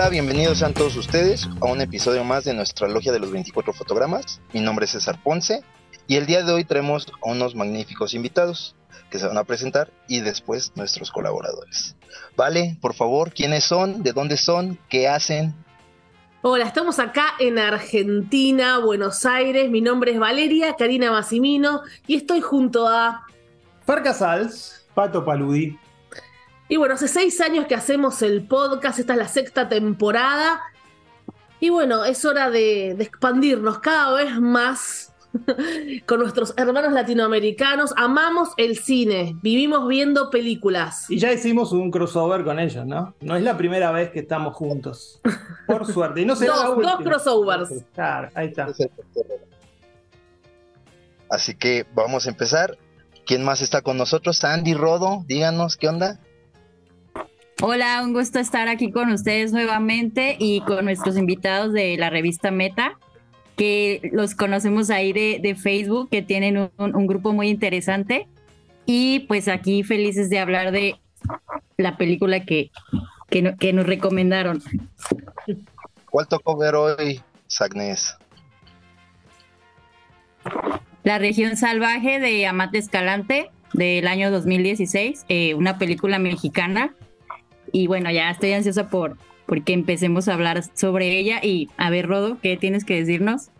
Hola, bienvenidos sean todos ustedes a un episodio más de nuestra logia de los 24 fotogramas. Mi nombre es César Ponce y el día de hoy traemos a unos magníficos invitados que se van a presentar y después nuestros colaboradores. Vale, por favor, ¿quiénes son? ¿De dónde son? ¿Qué hacen? Hola, estamos acá en Argentina, Buenos Aires. Mi nombre es Valeria Karina Massimino y estoy junto a. Far Casals, Pato Paludi. Y bueno, hace seis años que hacemos el podcast, esta es la sexta temporada. Y bueno, es hora de, de expandirnos cada vez más con nuestros hermanos latinoamericanos. Amamos el cine, vivimos viendo películas. Y ya hicimos un crossover con ellos, ¿no? No es la primera vez que estamos juntos. Por suerte. Y no será Dos- la última. dos crossovers. Claro, ahí está. Así que vamos a empezar. ¿Quién más está con nosotros? Sandy Rodo, díganos qué onda. Hola, un gusto estar aquí con ustedes nuevamente y con nuestros invitados de la revista Meta, que los conocemos ahí de, de Facebook, que tienen un, un grupo muy interesante. Y pues aquí felices de hablar de la película que, que, no- que nos recomendaron. ¿Cuál tocó ver hoy, Sagnes? La región salvaje de Amate Escalante del año 2016, eh, una película mexicana. Y bueno, ya estoy ansiosa por porque empecemos a hablar sobre ella. Y a ver, Rodo, ¿qué tienes que decirnos?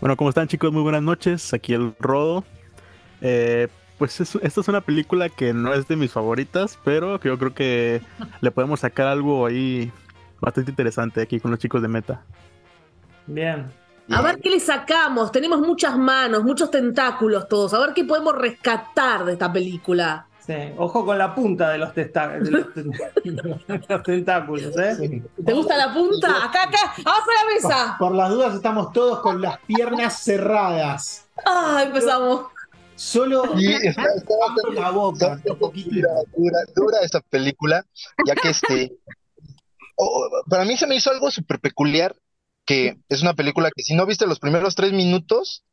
Bueno, ¿cómo están chicos? Muy buenas noches. Aquí el Rodo. Eh, pues es- esta es una película que no es de mis favoritas, pero que yo creo que le podemos sacar algo ahí bastante interesante aquí con los chicos de Meta. Bien. A ver qué le sacamos. Tenemos muchas manos, muchos tentáculos todos. A ver qué podemos rescatar de esta película. Sí. Ojo con la punta de los, testa- de los, ten- de los tentáculos, ¿eh? ¿Te gusta la punta? Acá, acá, abajo de la mesa. Por las dudas estamos todos con las piernas cerradas. Ah, empezamos. Solo Sí, está, está la boca. Está un poquito. dura, dura, dura esta película, ya que este, para mí se me hizo algo súper peculiar, que es una película que si no viste los primeros tres minutos,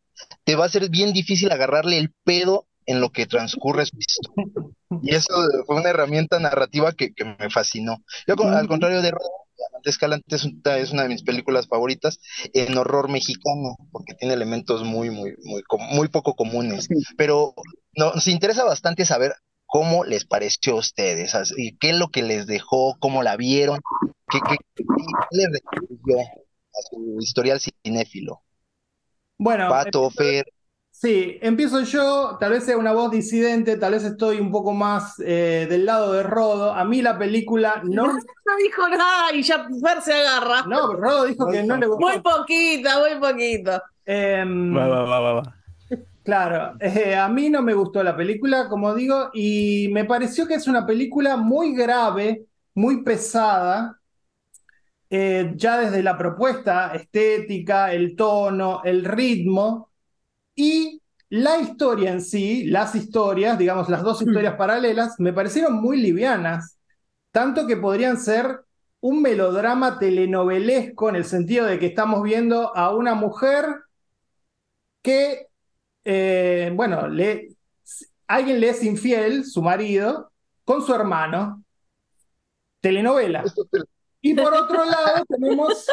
te va a ser bien difícil agarrarle el pedo en lo que transcurre su historia. Y eso fue una herramienta narrativa que, que me fascinó. Yo, al contrario de Rodo, Amante Escalante es, un- es una de mis películas favoritas en horror mexicano, porque tiene elementos muy, muy, muy, muy poco comunes. Pero no, nos interesa bastante saber cómo les pareció a ustedes, así, qué es lo que les dejó, cómo la vieron, qué, qué, qué les retribuyó a su historial cinéfilo. Bueno, Pato, Fer, Sí, empiezo yo, tal vez sea una voz disidente, tal vez estoy un poco más eh, del lado de Rodo. A mí la película no... No dijo nada y ya Fer se agarra. No, Rodo dijo que no le gustó. Muy poquito, muy poquito. Va, va, va, va, va. Claro, eh, a mí no me gustó la película, como digo, y me pareció que es una película muy grave, muy pesada, eh, ya desde la propuesta estética, el tono, el ritmo y la historia en sí, las historias, digamos, las dos historias paralelas, me parecieron muy livianas, tanto que podrían ser un melodrama telenovelesco en el sentido de que estamos viendo a una mujer que eh, bueno, le, alguien le es infiel, su marido, con su hermano. Telenovela. Y por otro lado tenemos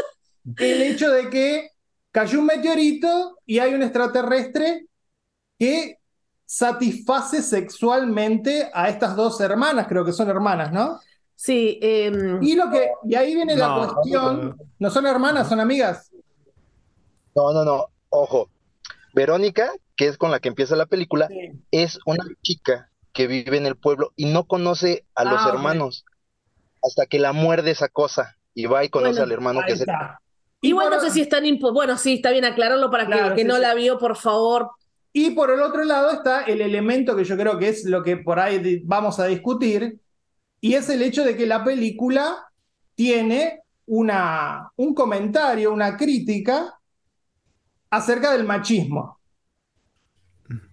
el hecho de que cayó un meteorito y hay un extraterrestre que satisface sexualmente a estas dos hermanas, creo que son hermanas, ¿no? Sí, em, Y lo que, y ahí viene la cuestión, no son hermanas, son amigas. no, no, no, ojo, Verónica, que es con la que empieza la película, Sí. es una chica que vive en el pueblo y no conoce a los Ah, hermanos hasta que la muerde esa cosa y va y conoce Bueno, al hermano que es el... está. Igual por- no sé si es tan impo- Bueno, sí, está bien aclararlo para que Claro, el que sí, no sí. la vio, por favor. Y por el otro lado está el elemento que yo creo que es lo que por ahí vamos a discutir, y es el hecho de que la película tiene una, un comentario, una crítica acerca del machismo.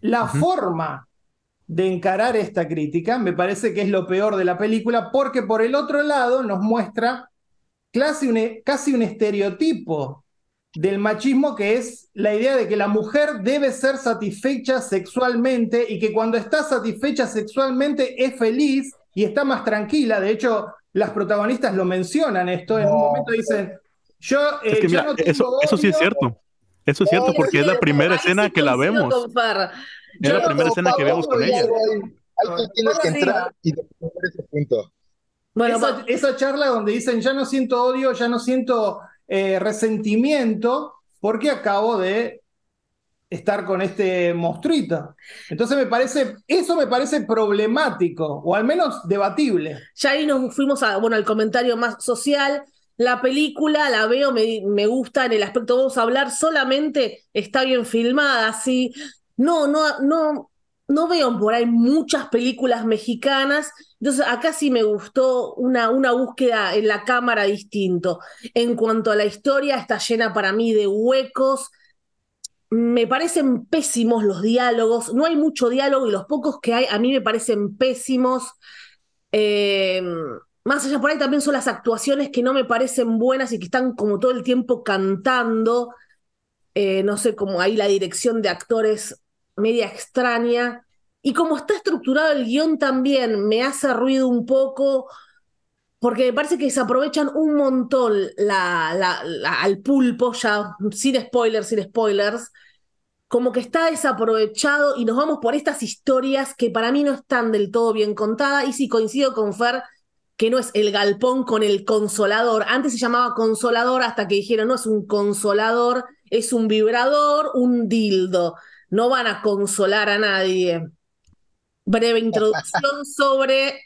La forma de encarar esta crítica me parece que es lo peor de la película, porque por el otro lado nos muestra casi un, e- casi un estereotipo del machismo que es la idea de que la mujer debe ser satisfecha sexualmente y que cuando está satisfecha sexualmente es feliz y está más tranquila. De hecho, las protagonistas lo mencionan esto, en un momento dicen, yo eh, Es que ya mira, no tengo eso, eso sí es odio". cierto. Eso es cierto porque es la primera escena sí que la vemos. Es Yo la no primera escena que vemos con ella. Ahí, ahí tienes que entrar y ese punto. Bueno, esa, charla donde dicen, ya no siento odio, ya no siento eh, resentimiento, porque acabo de estar con este monstruito. Entonces me parece, eso me parece problemático, o al menos debatible. ya ahí nos fuimos a, bueno, al comentario más social. La película la veo, me, me gusta en el aspecto, vamos a hablar solamente, está bien filmada, sí. No, no, no, no veo por ahí muchas películas mexicanas. Entonces, acá sí me gustó una, una búsqueda en la cámara distinto. En cuanto a la historia, está llena para mí de huecos. Me parecen pésimos los diálogos. No hay mucho diálogo y los pocos que hay a mí me parecen pésimos. Eh, más allá por ahí también son las actuaciones que no me parecen buenas y que están como todo el tiempo cantando. Eh, no sé, como ahí la dirección de actores media extraña. Y como está estructurado el guion también, me hace ruido un poco, porque me parece que se aprovechan un montón la, al pulpo, ya sin spoilers, sin spoilers, como que está desaprovechado y nos vamos por estas historias que para mí no están del todo bien contadas. Y sí, coincido con Fer que no es el galpón con el consolador. Antes se llamaba consolador hasta que dijeron, no es un consolador, es un vibrador, un dildo. No van a consolar a nadie. Breve introducción sobre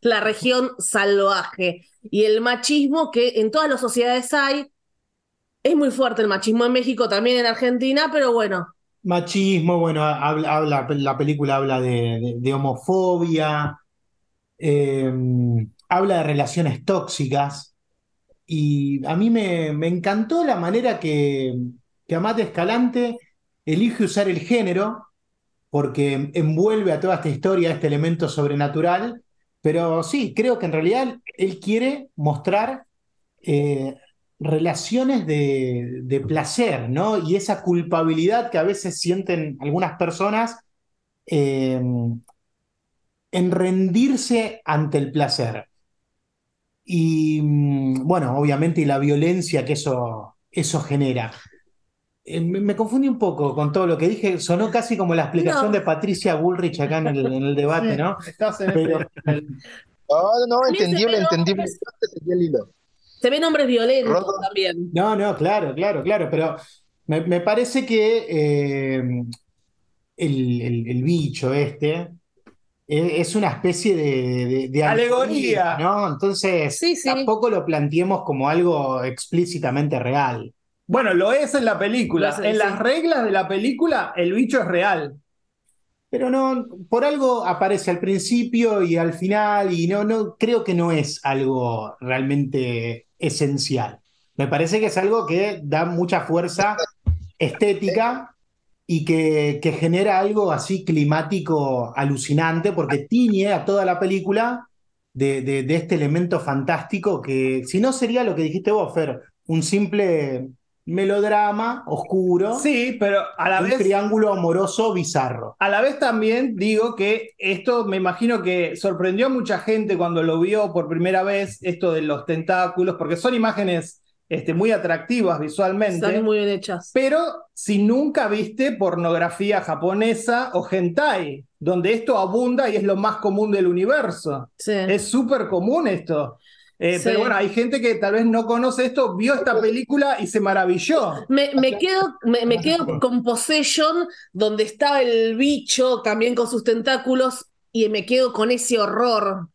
la región salvaje y el machismo que en todas las sociedades hay. Es muy fuerte el machismo en México, también en Argentina, pero bueno, Machismo, bueno, habla, habla- la película habla de, de- homofobia, eh, habla de relaciones tóxicas, y a mí me, me encantó la manera que, que Amat Escalante elige usar el género, porque envuelve a toda esta historia este elemento sobrenatural, pero sí, creo que en realidad él quiere mostrar eh, relaciones de, placer, ¿no? Y esa culpabilidad que a veces sienten algunas personas eh, en rendirse ante el placer. Y mm, bueno, obviamente, y la violencia que eso, eso genera. Eh, me, confundí un poco con todo lo que dije, sonó casi como la explicación No. de Patricia Bullrich acá en el, en el debate, ¿no? Estás en Pero- No, no, entendible, entendible. se ven hombres violentos Rodo. también. No, no, claro, claro, claro, pero me, me parece que eh, el, el- el bicho este e- es una especie de, de- de Alegoría. ¿no? Entonces, Sí, sí. tampoco lo planteemos como algo explícitamente real. Bueno, lo es en la película. Es, en sí. las reglas de la película, el bicho es real. Pero no, por algo aparece al principio y al final, y no, no, creo que no es algo realmente esencial. Me parece que es algo que da mucha fuerza estética y que, que genera algo así climático alucinante, porque tiñe a toda la película de, de- de este elemento fantástico que, si no sería lo que dijiste vos, Fer, un simple melodrama oscuro, Sí, pero a la un vez, triángulo amoroso bizarro. a la vez también digo que esto me imagino que sorprendió a mucha gente cuando lo vio por primera vez, esto de los tentáculos, porque son imágenes este, muy atractivas visualmente. Están muy bien hechas. Pero si nunca viste pornografía japonesa o hentai, donde esto abunda y es lo más común del universo. Sí. Es súper común esto. Eh, Sí. Pero bueno, hay gente que tal vez no conoce esto, vio esta película y se maravilló. Me, me quedo, me, me quedo con Possession, donde estaba el bicho también con sus tentáculos, y me quedo con ese horror.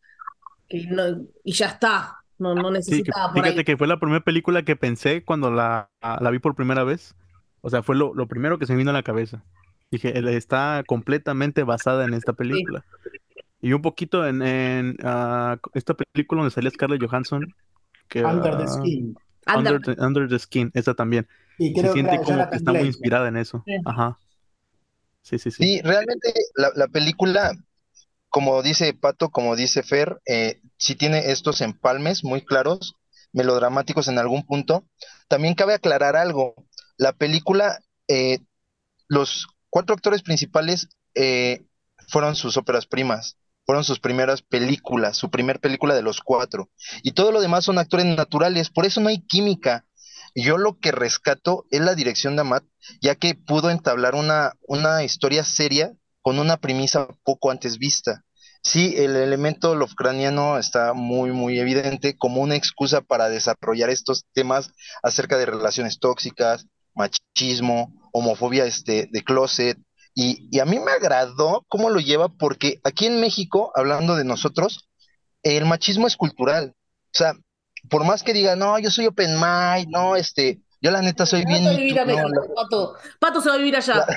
Y, no- y ya está. No, no Sí, que- necesitaba por fíjate ahí. que fue la primera película que pensé cuando la, la vi por primera vez. O sea, fue lo, lo primero que se me vino a la cabeza. Dije, "Él está completamente basada en esta película. Y un poquito en, en, ah, esta película donde salía Scarlett Johansson. Que, Under the ah, Skin. Under the, Under the Skin, esa también. Y Se siente que como que está muy inspirada en eso. Sí. Ajá. Sí, sí, sí. Sí, realmente la, la película, como dice Pato, como dice Fer, eh, sí tiene estos empalmes muy claros, melodramáticos en algún punto. También cabe aclarar algo. La película, eh, los cuatro actores principales eh, fueron sus óperas primas. Fueron sus primeras películas, su primer película de los cuatro. Y todo lo demás son actores naturales, por eso no hay química. Yo lo que rescato es la dirección de Amat, ya que pudo entablar una, una historia seria con una premisa poco antes vista. Sí, el elemento lovecraniano está muy, muy evidente como una excusa para desarrollar estos temas acerca de relaciones tóxicas, machismo, homofobia este, de closet. Y, y a mí me agradó cómo lo lleva porque aquí en México, hablando de nosotros, el machismo es cultural. O sea, por más que diga, no, yo soy open mind, no, este, yo la neta soy bien... Vete a vivir a no, México, la- Pato. Pato se va a vivir allá. La,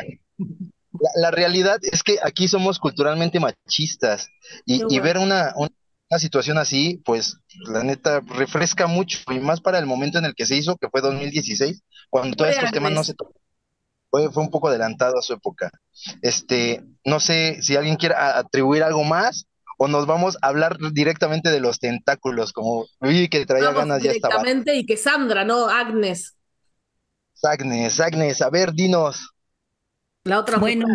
la realidad es que aquí somos culturalmente machistas y, y ver una, una, una situación así, pues la neta refresca mucho y más para el momento en el que se hizo, que fue 2016, cuando todos estos temas no se tocaban. Fue, fue un poco adelantado a su época. Este, no sé si alguien quiere atribuir algo más o nos vamos a hablar directamente de los tentáculos, como vi que traía Vamos ganas ya estaba. directamente y que Sandra, no Agnes, Agnes, Agnes, a ver, dinos. la otra Bueno.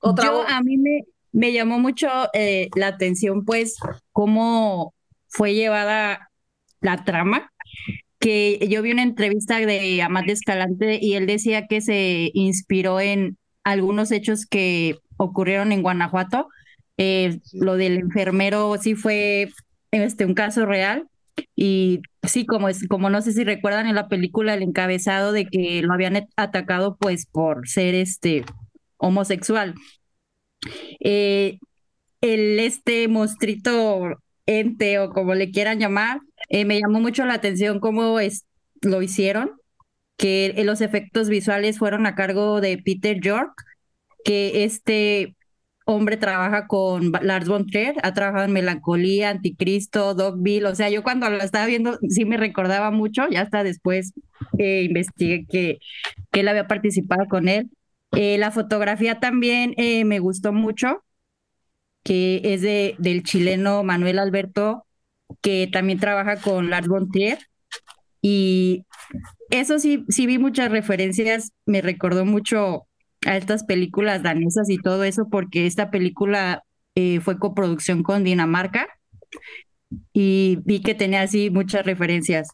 Otra Yo voz. a mí me, me llamó mucho eh, la atención, pues, cómo fue llevada la trama, que yo vi una entrevista de Amat Escalante y él decía que se inspiró en algunos hechos que ocurrieron en Guanajuato. Eh, lo del enfermero sí fue este, un caso real. Y sí, como es, como no sé si recuerdan en la película el encabezado de que lo habían atacado pues por ser este homosexual. Eh, el este monstruito ente o como le quieran llamar, eh, me llamó mucho la atención cómo es, lo hicieron, que eh, los efectos visuales fueron a cargo de Peter York, que este hombre trabaja con Lars von Trier, ha trabajado en Melancolía, Anticristo, Dogville, o sea, yo cuando lo estaba viendo sí me recordaba mucho, ya hasta después eh, investigué que, que él había participado con él. Eh, la fotografía también eh, me gustó mucho, que es de, del chileno Manuel Alberto, que también trabaja con Lars von Trier. Y eso sí, sí vi muchas referencias, me recordó mucho a estas películas danesas y todo eso, porque esta película eh, fue coproducción con Dinamarca y vi que tenía así muchas referencias.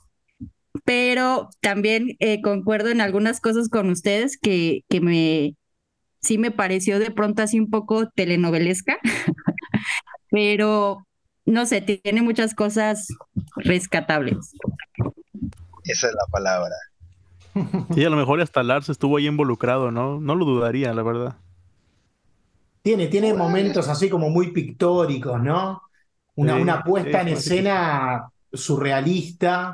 Pero también eh, concuerdo en algunas cosas con ustedes que, que me sí me pareció de pronto así un poco telenovelesca, pero no sé, tiene muchas cosas rescatables. Esa es la palabra. Sí, a lo mejor hasta Lars estuvo ahí involucrado, ¿no? No lo dudaría, la verdad. Tiene, tiene momentos así como muy pictóricos, ¿no? Una, Sí, una puesta en sí, escena surrealista.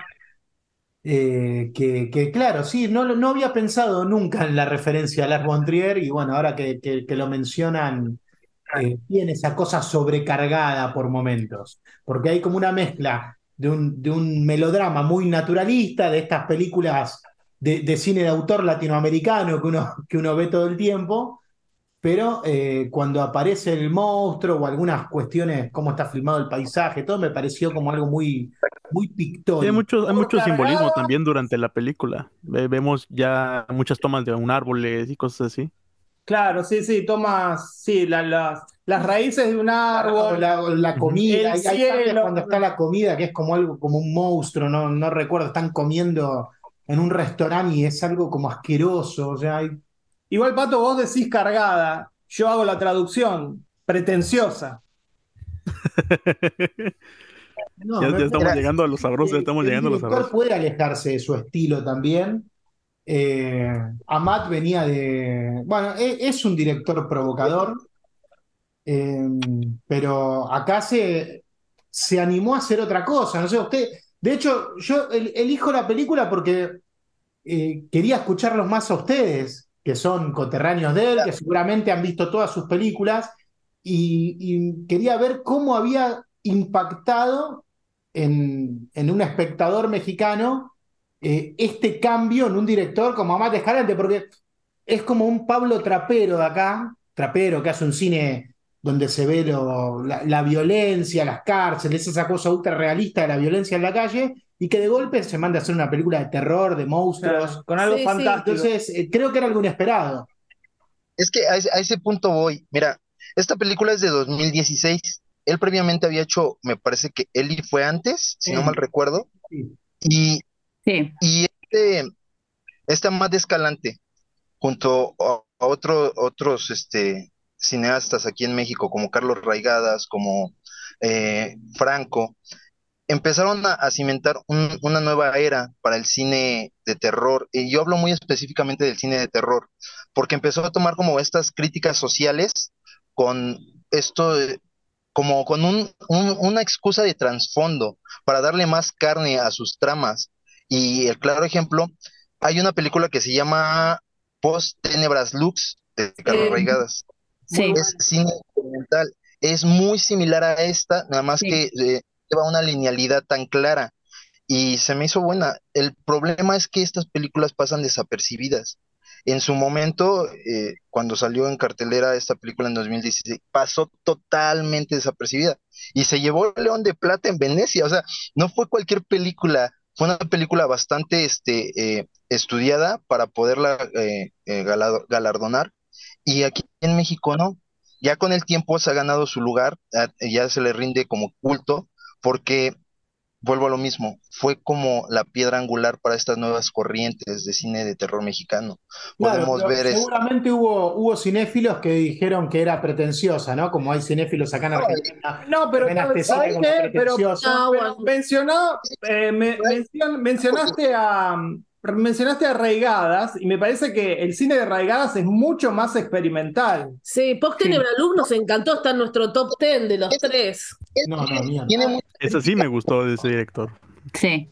eh, que, que, claro, sí, no, lo- no había pensado nunca en la referencia a Lars von Trier y bueno, ahora que, que- que lo mencionan, eh, tiene esa cosa sobrecargada por momentos, porque hay como una mezcla de un, de un melodrama muy naturalista, de estas películas de, de cine de autor latinoamericano que uno, que uno ve todo el tiempo, pero eh, cuando aparece el monstruo o algunas cuestiones, cómo está filmado el paisaje, todo me pareció como algo muy, muy Sí, hay pictórico. mucho, hay mucho simbolismo también durante la película. Ve- vemos ya muchas tomas de un árboles y cosas así. Claro, sí, sí, tomas, sí, la- las- las raíces de un árbol. La, la comida, El hay, hay cuando está la comida que es como algo, como un monstruo, no, no recuerdo, están comiendo en un restaurante y es algo como asqueroso, o sea, hay- Igual, Pato, vos decís cargada, yo hago la traducción, pretenciosa. no, Ya, estamos llegando a los sabrosos, ya estamos el llegando a los sabrosos. puede alejarse de su estilo también. Eh, Amat venía de. Bueno, e- es, un director provocador, eh, pero acá se, se animó a hacer otra cosa. No sé, usted. De hecho, yo el- elijo la película porque eh, quería escucharlos más a ustedes, que son coterráneos de él, que seguramente han visto todas sus películas, y, y quería ver cómo había impactado en, en un espectador mexicano eh, este cambio en un director como Amat Escalante, porque es como un Pablo Trapero de acá, Trapero que hace un cine donde se ve lo- la, la violencia, las cárceles, esa cosa ultra realista de la violencia en la calle, y que de golpe se manda a hacer una película de terror, de monstruos. Claro, con algo Sí, sí. fantástico. Entonces, eh, creo que era algo inesperado. Es que a ese, a ese punto voy. Mira, esta película es de 2016. él previamente había hecho, me parece que Eli fue antes, si no mal recuerdo, Sí. y, Sí, y este, este Amat Escalante, junto a, otro- otros este, cineastas aquí en México, como Carlos Raigadas, como eh, Franco, empezaron a, cimentar un- una nueva era para el cine de terror. Y yo hablo muy específicamente del cine de terror, porque empezó a tomar como estas críticas sociales con esto, de- como con un, un- una excusa de trasfondo para darle más carne a sus tramas. Y el claro ejemplo, hay una película que se llama Post Tenebras Lux de Carlos Eh, Raigadas sí. es cine documental. Es muy similar a esta, nada más Sí. que eh, lleva una linealidad tan clara y se me hizo buena. El problema es que estas películas pasan desapercibidas. En su momento, eh, cuando salió en cartelera esta película en 2016, pasó totalmente desapercibida y se llevó el León de Plata en Venecia. O sea, no fue cualquier película, fue una película bastante este, eh, estudiada para poderla eh, eh, galardonar y aquí en México no. Ya con el tiempo se ha ganado su lugar, ya se le rinde como culto, porque vuelvo a lo mismo, fue como la piedra angular para estas nuevas corrientes de cine de terror mexicano. Claro, Podemos ver es- seguramente hubo, hubo cinéfilos que dijeron que era pretenciosa, ¿no? Como hay cinéfilos acá en Argentina. Pretencioso. No, pero bueno. mencionó, eh, me- mencion- mencionaste a mencionaste a Raigadas y me parece que el cine de Raigadas es mucho más experimental. Sí, Post Tenebra Luz nos encantó, está en nuestro top 10 de los tres. No, no, mía. tiene Esa sí me gustó de ese director. Sí.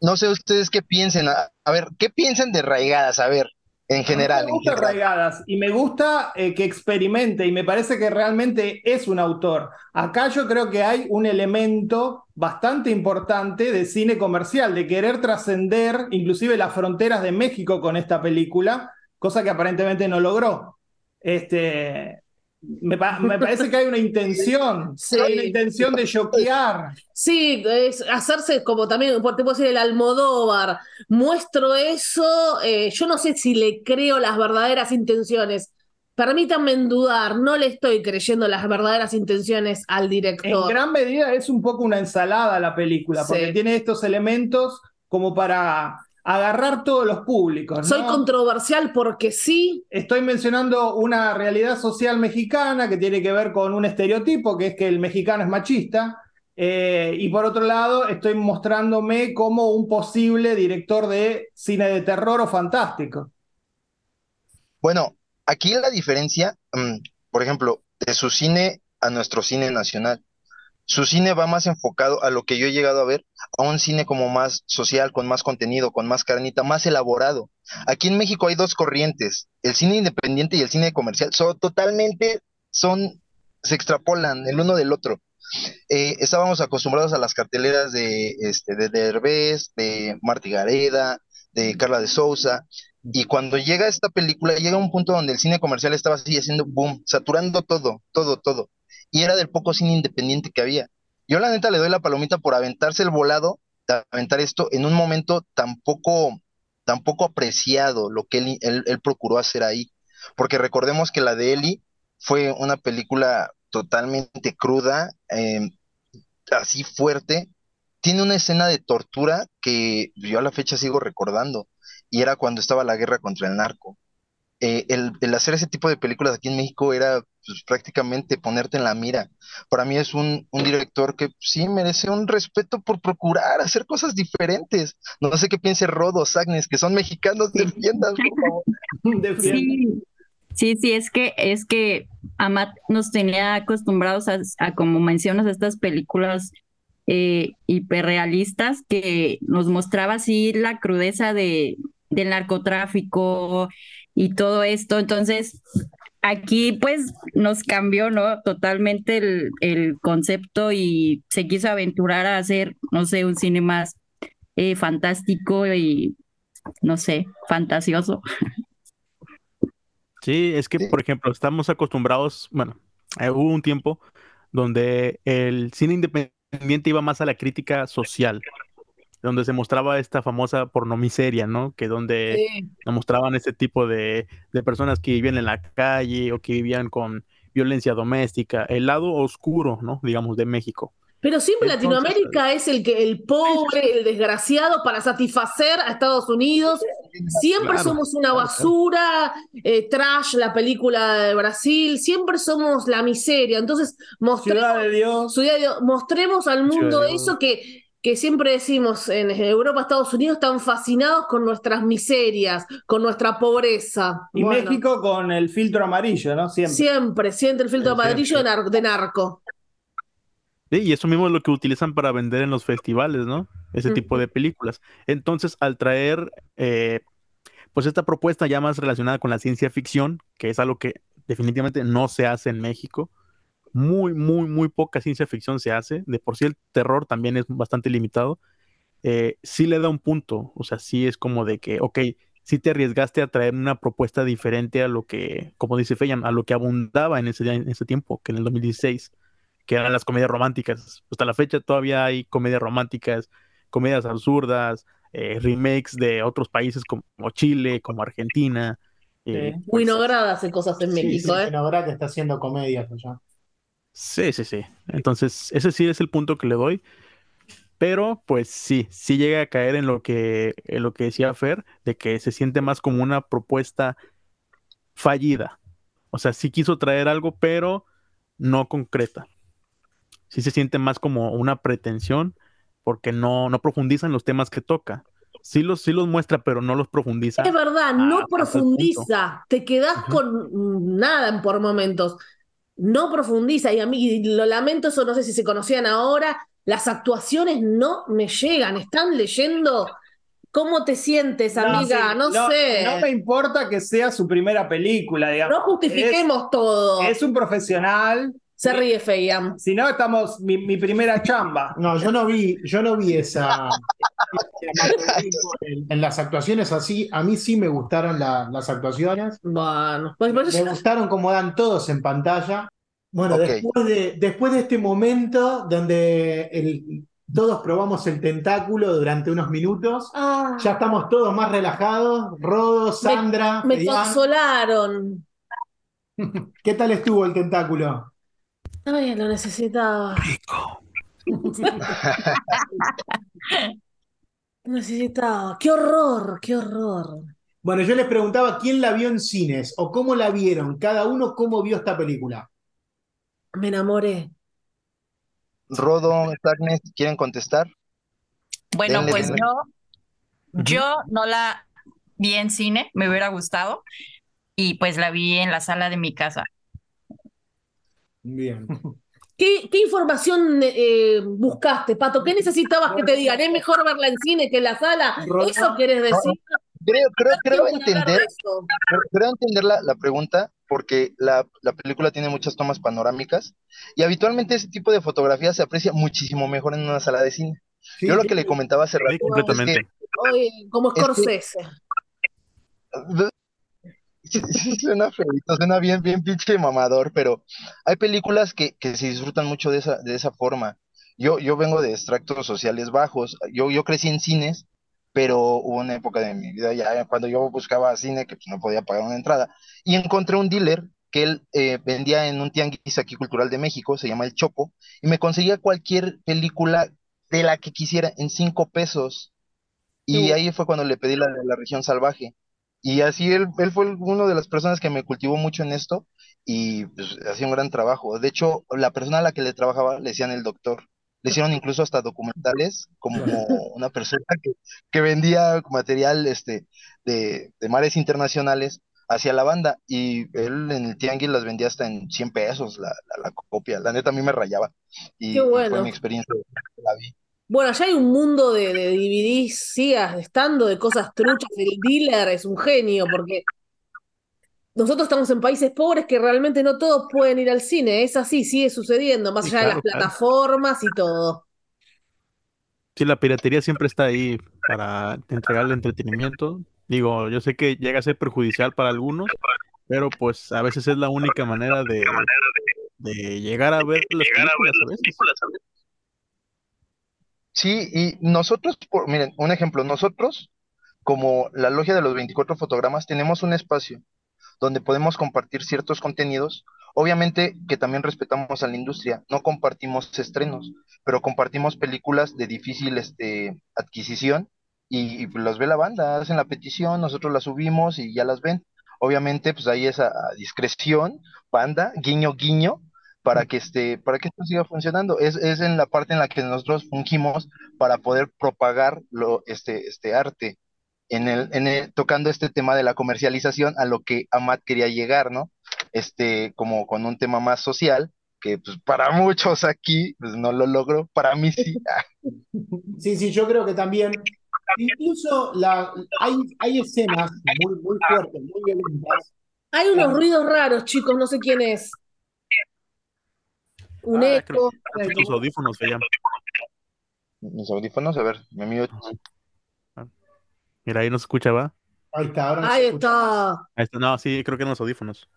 no sé ustedes qué piensen, a, a ver, ¿qué piensan de Raigadas? A ver, en general, me gusta. Raigadas y me gusta eh, que experimente y me parece que realmente es un autor. Acá yo creo que hay un elemento bastante importante de cine comercial, de querer trascender inclusive las fronteras de México con esta película, cosa que aparentemente no logró. Este, me, me parece que hay una intención, Sí. hay una intención de choquear. Sí, es hacerse como también, por- te puedo decir, el Almodóvar. Muestro eso, eh, yo no sé si le creo las verdaderas intenciones. Permítanme dudar, no le estoy creyendo las verdaderas intenciones al En director. gran medida es un poco una ensalada la película, porque Sí. tiene estos elementos como para agarrar todos los públicos. Soy controversial porque sí, Estoy mencionando una realidad social mexicana que tiene que ver con un estereotipo, que es que el mexicano es machista. eh, y por otro lado, estoy mostrándome como un posible director de cine de terror o fantástico. Bueno, aquí la diferencia, mm, por ejemplo, de su cine a nuestro cine nacional. Su cine va más enfocado a lo que yo he llegado a ver, a un cine como más social, con más contenido, con más carnita, más elaborado. Aquí en México hay dos corrientes, el cine independiente y el cine comercial. Son totalmente, son, se extrapolan el uno del otro. Eh, estábamos acostumbrados a las carteleras de, este, de Derbez, de Marty Gareda, de Carla de Souza, y cuando llega esta película, llega un punto donde el cine comercial estaba así haciendo boom, saturando todo, todo, todo. Y era del poco cine independiente que había. Yo la neta le doy la palomita por aventarse el volado, de aventar esto en un momento tan poco, tan poco apreciado lo que él, procuró hacer ahí. Porque recordemos que la de Eli fue una película totalmente cruda, eh, así fuerte. Tiene una escena de tortura que yo a la fecha sigo recordando y era cuando estaba la guerra contra el narco. Eh, el, el hacer ese tipo de películas aquí en México era pues, prácticamente ponerte en la mira. Para mí es un, un director que sí merece un respeto por procurar hacer cosas diferentes. No sé qué piense Rodo, Sagnes, que son mexicanos, defiendan, por favor. Defiendo. Sí, sí, sí, es que es que Amat nos tenía acostumbrados a, a, como mencionas, estas películas eh, hiperrealistas que nos mostraba así la crudeza de, del narcotráfico y todo esto. Entonces, aquí pues nos cambió, ¿no? Totalmente el, el concepto y se quiso aventurar a hacer, no sé, un cine más eh, fantástico y, no sé, fantasioso. Sí, es que, por ejemplo, estamos acostumbrados, bueno, eh, hubo un tiempo donde el cine independiente iba más a la crítica social, donde se mostraba esta famosa pornomiseria, ¿no? Que donde sí, mostraban ese tipo de, de personas que vivían en la calle o que vivían con violencia doméstica, el lado oscuro, ¿no? Digamos, de México. Pero siempre Latinoamérica es el que el pobre, el desgraciado para satisfacer a Estados Unidos. Siempre somos una basura, eh, trash, la película de Brasil, siempre somos la miseria. Entonces, mostremos, Ciudad de Dios. Ciudad de Dios, mostremos al mundo Ciudad eso que, que siempre decimos en Europa, Estados Unidos, están fascinados con nuestras miserias, con nuestra pobreza. Y Bueno, México con el filtro amarillo, ¿no? Siempre. Siempre, siente el filtro amarillo de, nar- de narco. Sí, y eso mismo es lo que utilizan para vender en los festivales, ¿no? Ese tipo de películas. Entonces, al traer, eh, pues esta propuesta ya más relacionada con la ciencia ficción, que es algo que definitivamente no se hace en México, muy, muy, muy poca ciencia ficción se hace. De por sí el terror también es bastante limitado. Eh, sí le da un punto, o sea, sí es como de que, ok, sí te arriesgaste a traer una propuesta diferente a lo que, como dice Feyan, a lo que abundaba en ese, en ese tiempo, que en el 2016 que eran las comedias románticas. Hasta la fecha todavía hay comedias románticas, comedias absurdas, eh, remakes de otros países como Chile, como Argentina. eh, Sí. pues, Winograd hace cosas en Sí, México, sí, ¿eh? Winograd está haciendo comedias allá. Sí, sí, sí. Entonces, ese sí es el punto que le doy. Pero, pues sí, sí llega a caer en lo que, en lo que decía Fer, de que se siente más como una propuesta fallida. O sea, sí quiso traer algo, pero no concreta. Sí se siente más como una pretensión, porque no, no profundiza en los temas que toca. Sí los, sí los muestra, pero no los profundiza. Es verdad, no profundiza, te quedás Ujú. con nada por momentos. No profundiza, y a mí lo lamento, eso no sé si se conocían ahora, las actuaciones no me llegan, están leyendo cómo te sientes, amiga, sí, no, sé. No me importa que sea su primera película, digamos. No justifiquemos todo. Es, es un profesional. Se ríe Feyam. Si no, estamos mi, mi primera chamba. No, yo no vi, yo no vi esa en, las actuaciones así. A mí sí me gustaron la- las actuaciones. Bueno, pues, pues, Me gustaron cómo dan todos en pantalla. Bueno, después de, después de este momento donde el- todos probamos el tentáculo durante unos minutos, ah, ya estamos todos más relajados. Rodo, Sandra, me consolaron. ¿qué tal estuvo el tentáculo? Ay, lo necesitaba. Necesitaba. Qué horror, qué horror. Bueno, yo les preguntaba quién la vio en cines o cómo la vieron, cada uno cómo vio esta película. Me enamoré. Rodo, Agnes, ¿quieren contestar? Bueno, Denle, pues yo, yo no la vi en cine, me hubiera gustado, y pues la vi en la sala de mi casa. Bien. ¿Qué, qué información eh, buscaste, Pato? ¿Qué necesitabas que te digan? ¿Es mejor verla en cine que en la sala? ¿Eso querés decir? Creo, creo, creo entender, eso. creo, entender la, la pregunta porque la, la película tiene muchas tomas panorámicas y habitualmente ese tipo de fotografía se aprecia muchísimo mejor en una sala de cine. Sí, Yo lo que le comentaba hace rato es completamente. Oye, como Es que- Scorsese. Sí, suena feito, suena bien, bien pinche mamador, pero hay películas que, que se disfrutan mucho de esa, de esa forma. Yo, yo vengo de extractos sociales bajos, yo, yo crecí en cines, pero hubo una época de mi vida ya cuando yo buscaba cine que pues, no podía pagar una entrada, y encontré un dealer que él eh, vendía en un tianguis aquí cultural de México, se llama El Chopo, y me conseguía cualquier película de la que quisiera en cinco pesos. Y ahí fue cuando le pedí la de la región salvaje. Y así él, él fue una de las personas que me cultivó mucho en esto y pues, hacía un gran trabajo. De hecho, la persona a la que le trabajaba le decían el doctor. Le hicieron incluso hasta documentales como una persona que, que vendía material este, de, de mares internacionales hacia la banda y él en el tianguis las vendía hasta en 100 pesos la, la, la copia. La neta a mí me rayaba y, Qué y bueno. fue mi experiencia la vi. Bueno, allá hay un mundo de, de DVDs, sigas estando, de cosas truchas. El dealer es un genio, porque nosotros estamos en países pobres que realmente no todos pueden ir al cine. Es así, sigue sucediendo, más allá de las claro. plataformas y todo. Sí, la piratería siempre está ahí para entregarle entretenimiento. Digo, yo sé que llega a ser perjudicial para algunos, pero pues a veces es la única manera de, de llegar a ver las películas a veces. Sí, y nosotros, por, miren, un ejemplo, nosotros, como la logia de los 24 fotogramas, tenemos un espacio donde podemos compartir ciertos contenidos Obviamente que también respetamos a la industria, no compartimos estrenos, pero compartimos películas de difícil este, adquisición y, las ve la banda, hacen la petición, nosotros las subimos y ya las ven. Obviamente, pues ahí es a, a discreción, banda, guiño, guiño, para que este, para que esto siga funcionando. Es, es en la parte en la que nosotros fungimos para poder propagar lo, este, este arte, en el, en el, tocando este tema de la comercialización a lo que Amat quería llegar, ¿no? Este, como con un tema más social, que pues para muchos aquí pues no lo logro, para mí sí. Sí, sí, yo creo que también, incluso la, hay, hay escenas muy, muy fuertes, muy violentas. Hay unos ruidos raros, chicos, no sé quién es. Un Ah, eco. que son tus audífonos se llaman. Mis audífonos, a ver, mi amigo. Mira, ahí no se escucha, ¿va? Ahí está, ahora no se Ahí escucha. está. Ahí está. No, sí, creo que en los audífonos.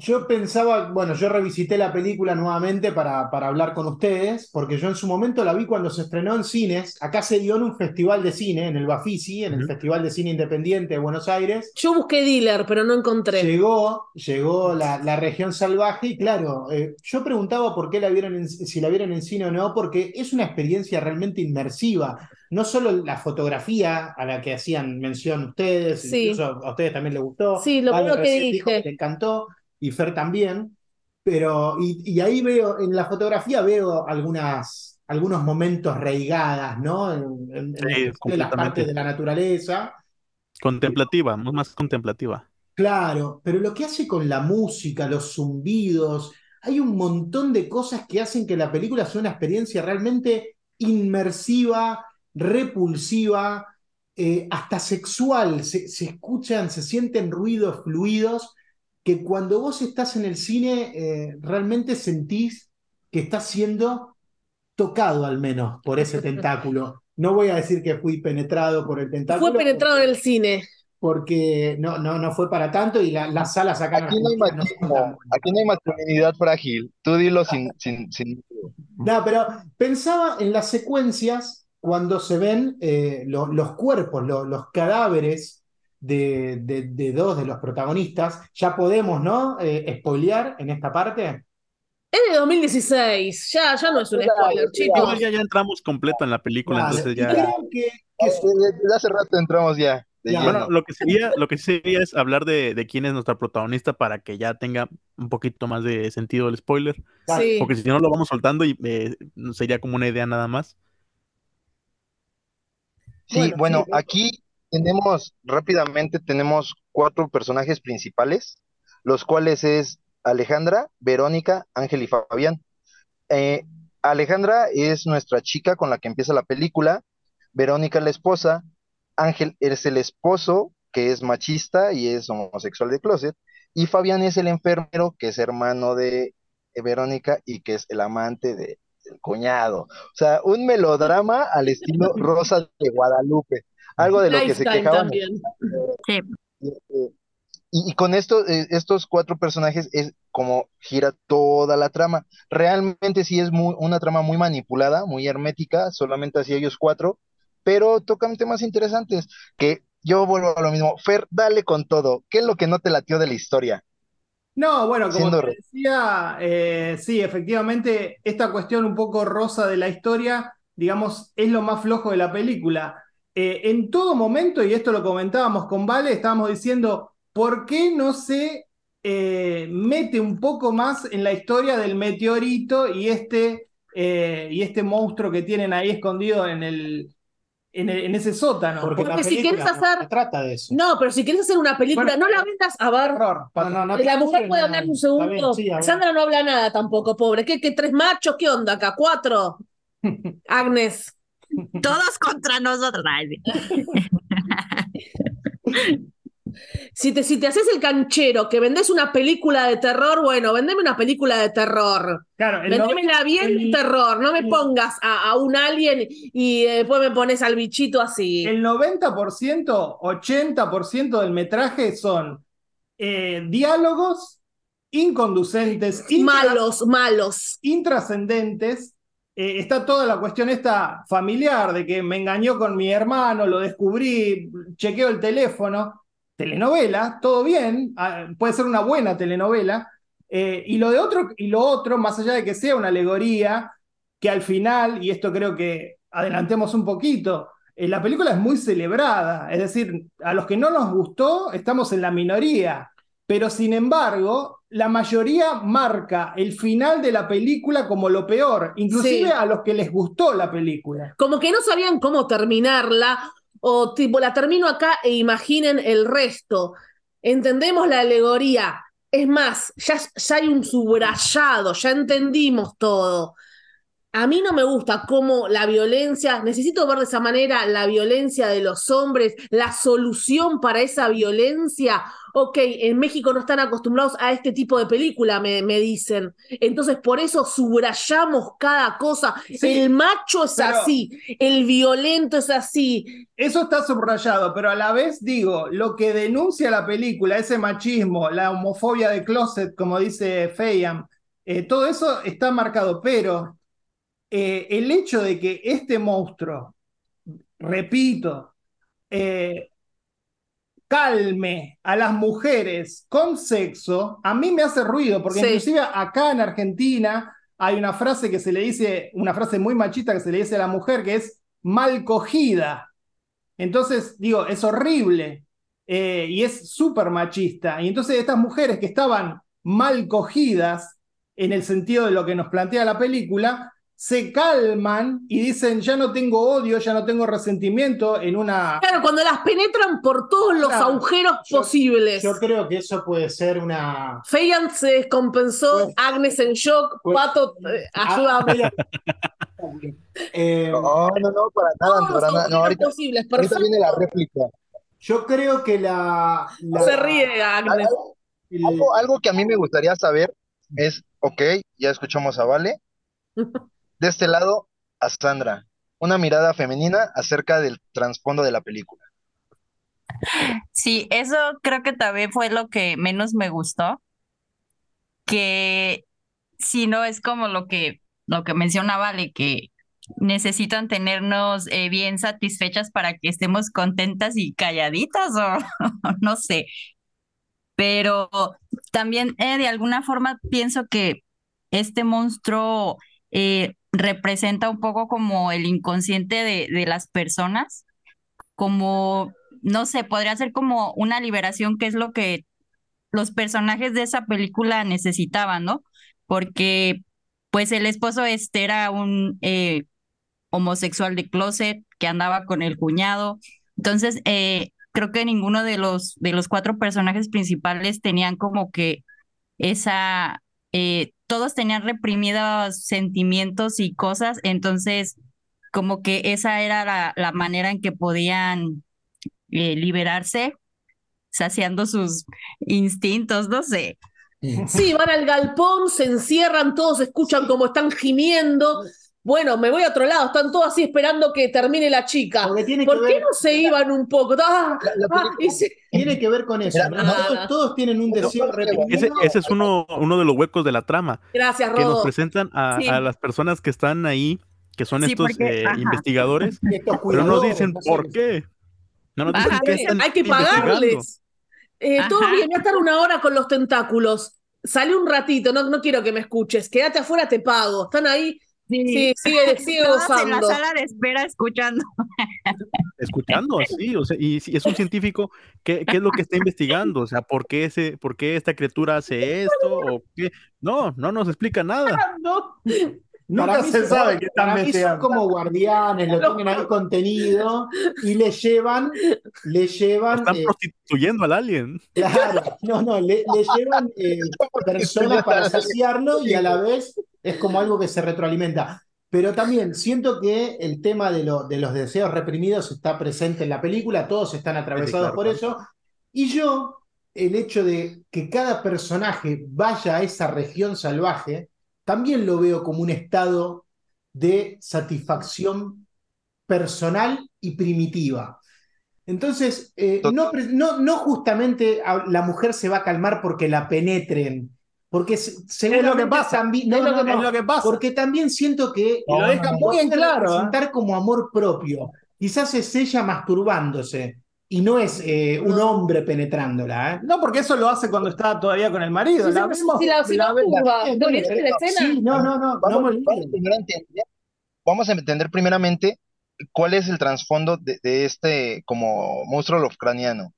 Yo pensaba, bueno, yo revisité la película nuevamente para, para hablar con ustedes, porque yo en su momento la vi cuando se estrenó en cines. Acá se dio en un festival de cine, en el Bafisi, en el. Festival de Cine Independiente de Buenos Aires. Yo busqué dealer, pero no encontré. Llegó, llegó la, la región salvaje y claro, eh, yo preguntaba por qué la vieron en- si la vieron en cine o no, porque es una experiencia realmente inmersiva. No solo la fotografía a la que hacían mención ustedes, Sí. incluso a ustedes también les gustó. Sí, lo Vale que dijo dije. que le encantó y Fer también, pero y, y ahí veo, en la fotografía veo algunas, algunos momentos reigadas, ¿no? En, en- Sí, en las partes de la naturaleza. Contemplativa, más contemplativa. Claro, pero lo que hace con la música, los zumbidos, hay un montón de cosas que hacen que la película sea una experiencia realmente inmersiva, repulsiva, eh, hasta sexual. Se, se escuchan, se sienten ruidos fluidos que cuando vos estás en el cine eh, realmente sentís que estás siendo tocado al menos por ese tentáculo. No voy a decir que fui penetrado por el tentáculo. Fue penetrado en el cine. porque no, no, no fue para tanto y la- las salas acá Aquí no hay machismo, aquí no masculinidad frágil. Tú dilo sin, sin, sin. No, pero pensaba en las secuencias cuando se ven eh, lo- los cuerpos, lo- los cadáveres de, de- de dos de los protagonistas. Ya podemos, ¿no? Eh, spoilear en esta parte. Es de 2016. Ya, ya no es un spoiler, chicos. Igual ya, ya entramos completo en la película, Vale, entonces ya. creo que, que Desde hace rato entramos ya. Ya. Bueno, lo que sería, lo que sería es hablar de, de quién es nuestra protagonista para que ya tenga un poquito más de sentido el spoiler. Sí. Porque si no lo vamos soltando y eh, sería como una idea nada más. Sí, Bueno, bueno, sí. aquí tenemos rápidamente tenemos cuatro personajes principales, los cuales es Alejandra, Verónica, Ángel y Fabián. Eh, Alejandra es nuestra chica con la que empieza la película, Verónica la esposa, Ángel es el esposo que es machista y es homosexual de closet, y Fabián es el enfermero que es hermano de Verónica y que es el amante de, del cuñado. O sea, un melodrama al estilo Rosa de Guadalupe, algo de lo que se quejaban. también. Sí. Eh, Y, y con esto, eh, estos cuatro personajes es como gira toda la trama. Realmente sí es muy, una trama muy manipulada, muy hermética, solamente así ellos cuatro, pero tocan temas interesantes que yo vuelvo a lo mismo. Fer, dale con todo. ¿Qué es lo que no te latió de la historia? No, bueno, como Siendo te decía, eh, sí, efectivamente, esta cuestión un poco rosa de la historia, digamos, es lo más flojo de la película. Eh, en todo momento, y esto lo comentábamos con Vale, estábamos diciendo, ¿por qué no se eh, mete un poco más en la historia del meteorito y este, eh, y este monstruo que tienen ahí escondido en el, en el- en ese sótano? porque la Porque si no hacer- se trata de eso. No, pero si quieres hacer una película, Bueno, no la vendas a ver. No, no, no La mujer puede hablar un bien, segundo. sí, ver. Sandra no habla nada tampoco, pobre. ¿Qué, qué tres machos? ¿Qué onda acá? ¿Cuatro? Agnes. Todos contra nosotros. Si te, si te haces el canchero que vendés una película de terror, bueno, vendeme una película de terror. Claro, el Vendémela bien el- terror. No me el- pongas a, a un alien y después me pones al bichito así. El 90%, 80% del metraje son eh, diálogos inconducentes, Malos, malos. intrascendentes. Eh, está toda la cuestión esta familiar de que me engañó con mi hermano, lo descubrí, chequeo el teléfono. Telenovela, todo bien, ah, puede ser una buena telenovela, Eh, y lo de otro, y lo otro, más allá de que sea una alegoría, que al final, y esto creo que adelantemos un poquito, eh, la película es muy celebrada, es decir, a los que no nos gustó estamos en la minoría, pero sin embargo, la mayoría marca el final de la película como lo peor, inclusive Sí. a los que les gustó la película. Como que no sabían cómo terminarla, o tipo, la termino acá e imaginen el resto. Entendemos la alegoría. Es más, ya, ya hay un subrayado, ya entendimos todo. A mí no me gusta cómo la violencia, necesito ver de esa manera la violencia de los hombres, la solución para esa violencia. Ok, en México no están acostumbrados a este tipo de película, me, me dicen. Entonces, por eso subrayamos cada cosa. Sí, el macho es así, el violento es así. Eso está subrayado, pero a la vez digo, lo que denuncia la película, ese machismo, la homofobia de closet, como dice Feyam, eh, todo eso está marcado, pero eh, el hecho de que este monstruo, repito, eh, calme a las mujeres con sexo, a mí me hace ruido, porque Sí. inclusive acá en Argentina hay una frase que se le dice, una frase muy machista que se le dice a la mujer, que es mal cogida. Entonces, digo, es horrible eh, y es súper machista. Y entonces estas mujeres que estaban mal cogidas, en el sentido de lo que nos plantea la película, se calman y dicen, ya no tengo odio, ya no tengo resentimiento en una... Claro, cuando las penetran por todos los Claro. agujeros Yo- posibles. Yo creo que eso puede ser una. Feyan se descompensó, Pues- Agnes en shock, pues- Pato, eh, ayúdame. Eh, No, no, no, para nada, Todos los para nada. No, agujeros ahorita, posibles, ahorita perfecto. viene la réplica. yo creo que la. la- Se ríe Agnes. Algo, algo que a mí me gustaría saber es, ok, ya escuchamos a Vale. De este lado, a Sandra. Una mirada femenina acerca del trasfondo de la película. Sí, eso creo que también fue lo que menos me gustó, que si no es como lo que, lo que mencionaba Ale, que necesitan tenernos eh, bien satisfechas para que estemos contentas y calladitas o no sé. Pero también eh, de alguna forma pienso que este monstruo eh, representa un poco como el inconsciente de, de las personas, como, no sé, podría ser como una liberación, que es lo que los personajes de esa película necesitaban, ¿no? Porque pues el esposo este era un eh, homosexual de closet que andaba con el cuñado. Entonces, eh, creo que ninguno de los, de los cuatro personajes principales tenían como que esa, eh, todos tenían reprimidos sentimientos y cosas, entonces como que esa era la, la manera en que podían eh, liberarse, saciando sus instintos, no sé. Sí, van al galpón, se encierran, todos escuchan como están gimiendo. Bueno, me voy a otro lado, están todos así esperando que termine la chica. Que ¿Por qué ver- no se iban un poco? Ah, La- la ah, se- Tiene que ver con eso. Todos, todos tienen un deseo reprimido. Ese, ese es uno, uno de los huecos de la trama, Gracias, que nos Rodo. presentan a, Sí. a las personas que están ahí, que son Sí, estos porque- eh, investigadores, Estos pero no nos dicen no por qué. No nos dicen sí. están Hay que pagarles. Eh, todo bien, voy a estar una hora con los tentáculos. Salí un ratito, no, no quiero que me escuches. Quédate afuera, te pago. Están ahí. Sí, sigue, sigue Todos en la sala de espera escuchando. escuchando, sí, o sea, y si es un científico, ¿qué, qué es lo que está investigando? O sea, ¿por qué ese, por qué esta criatura hace esto? ¿O qué? No, no nos explica nada. No. Nunca Para mí se son- sabe que están para mí son como guardianes, lo tienen ahí contenido y le llevan, le llevan, Están eh, prostituyendo al alien. claro, no, no, le, le llevan eh, personas para saciarlo y a la vez es como algo que se retroalimenta. Pero también siento que el tema de, lo- de los deseos reprimidos está presente en la película, todos están atravesados claro, por claro. eso. Y yo, el hecho de que cada personaje vaya a esa región salvaje, también lo veo como un estado de satisfacción personal y primitiva. Entonces, eh, no, no, no justamente la mujer se va a calmar porque la penetren, porque se- seguramente pasa, también, es no, lo que- no, es lo que pasa. porque también siento que Y lo dejan muy en claro, ¿eh? representar como amor propio. Quizás es ella masturbándose, y no es eh, un No. hombre penetrándola. ¿eh? No, porque eso lo hace cuando está todavía con el marido. Sí, sí, la pero vemos- si la- si la curva, ¿no viste la escena? Sí, no, no, no, no Vamos, olvido. vamos primero a entender, vamos a entender primeramente cuál es el trasfondo de, de este como monstruo lovecraniano.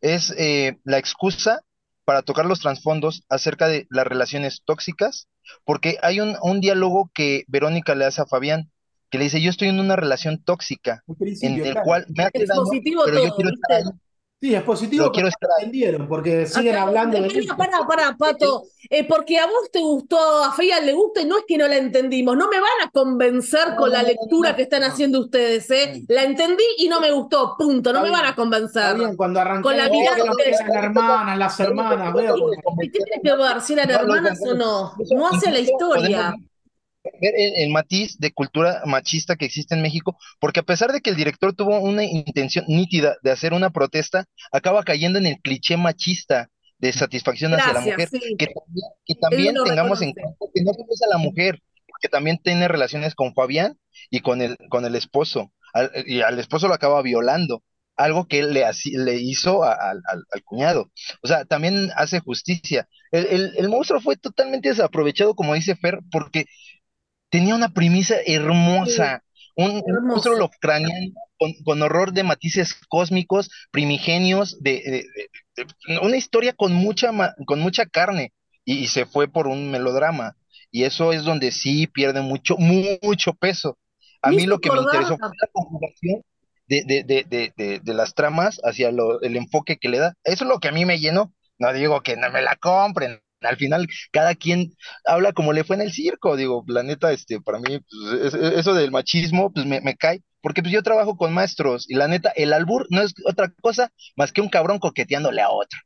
Es eh, la excusa para tocar los trasfondos acerca de las relaciones tóxicas, porque hay un, un diálogo que Verónica le hace a Fabián, que le dice, yo estoy en una relación tóxica, en el claro. cual me pero yo todo, quiero estar ¿viste? ahí, Sí, es positivo, quiero ahí. entendieron, porque siguen Acá- hablando de Pará, pará, pará, Pato. Eh, porque a vos te gustó, a Feya le gusta, y no es que no la entendimos. No me van a convencer No, con la lectura no, que están no. haciendo ustedes, ¿eh? La entendí y no me gustó, punto. No Está me van a convencer. Bien, cuando arrancó Con la mirada de- que eran hermanas, las hermanas, veo. ¿Y qué tiene que ver si eran hermanas o no? No hace la historia. Ver el, el matiz de cultura machista que existe en México, porque a pesar de que el director tuvo una intención nítida de hacer una protesta, acaba cayendo en el cliché machista de satisfacción hacia la Gracias, mujer, sí. que también, que también lo tengamos en cuenta que no solo es a la mujer, que también tiene relaciones con Fabián y con el, con el esposo, al- y al esposo lo acaba violando, algo que él le, le hizo a- al, al- al cuñado. O sea, también hace justicia. El, el, el monstruo fue totalmente desaprovechado, como dice Fer, porque tenía una premisa hermosa, un, monstruo lovecraniano con, con horror de matices cósmicos, primigenios, de, de- de- de- una historia con mucha, ma- con mucha carne, y, y se fue por un melodrama, y eso es donde sí pierde mucho, mu- mucho peso. A mí lo que me interesó fue la conjugación de, de, de, de, de, de las tramas hacia lo- el enfoque que le da. Eso es lo que a mí me llenó. No digo que no me la compren. Al final, cada quien habla como le fue en el circo. Digo, la neta, este, para mí, pues, es- es- eso del machismo, pues me, me cae. Porque pues yo trabajo con maestros y la neta, el albur no es otra cosa más que un cabrón coqueteándole a otro.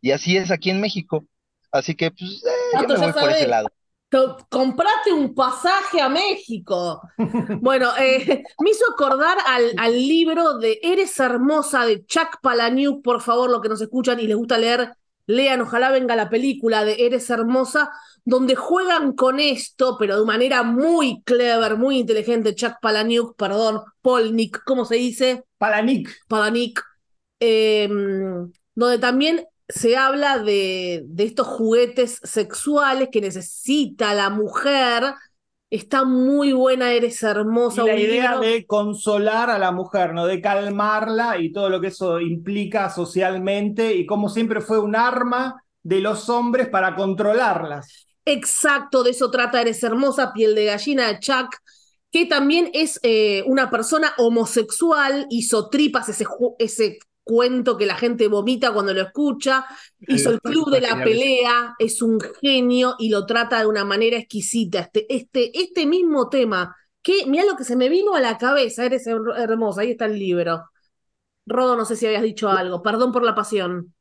Y así es aquí en México. Así que, pues, eh, yo Pato, me ya voy por ese lado. Co- Comprate un pasaje a México. Bueno, eh, me hizo acordar al, al libro de Eres Hermosa de Chuck Palahniuk, por favor, los que nos escuchan y les gusta leer, lean, ojalá venga la película de Eres Hermosa, donde juegan con esto, pero de manera muy clever, muy inteligente, Chuck Palahniuk, perdón, Polnick, ¿cómo se dice? Palanik, eh, donde también se habla de, de estos juguetes sexuales que necesita la mujer. Está muy buena, eres hermosa. Y la idea libro- de consolar a la mujer, ¿no? De calmarla y todo lo que eso implica socialmente y como siempre fue un arma de los hombres para controlarlas. Exacto, de eso trata Eres Hermosa, piel de gallina de Chuck, que también es eh, una persona homosexual, hizo tripas ese, ese cuento que la gente vomita cuando lo escucha, hizo el club de la pelea, es un genio y lo trata de una manera exquisita. Este, este, este mismo tema, que mira lo que se me vino a la cabeza, Eres her- Hermosa, ahí está el libro. Rodo, no sé si habías dicho algo, perdón por la pasión.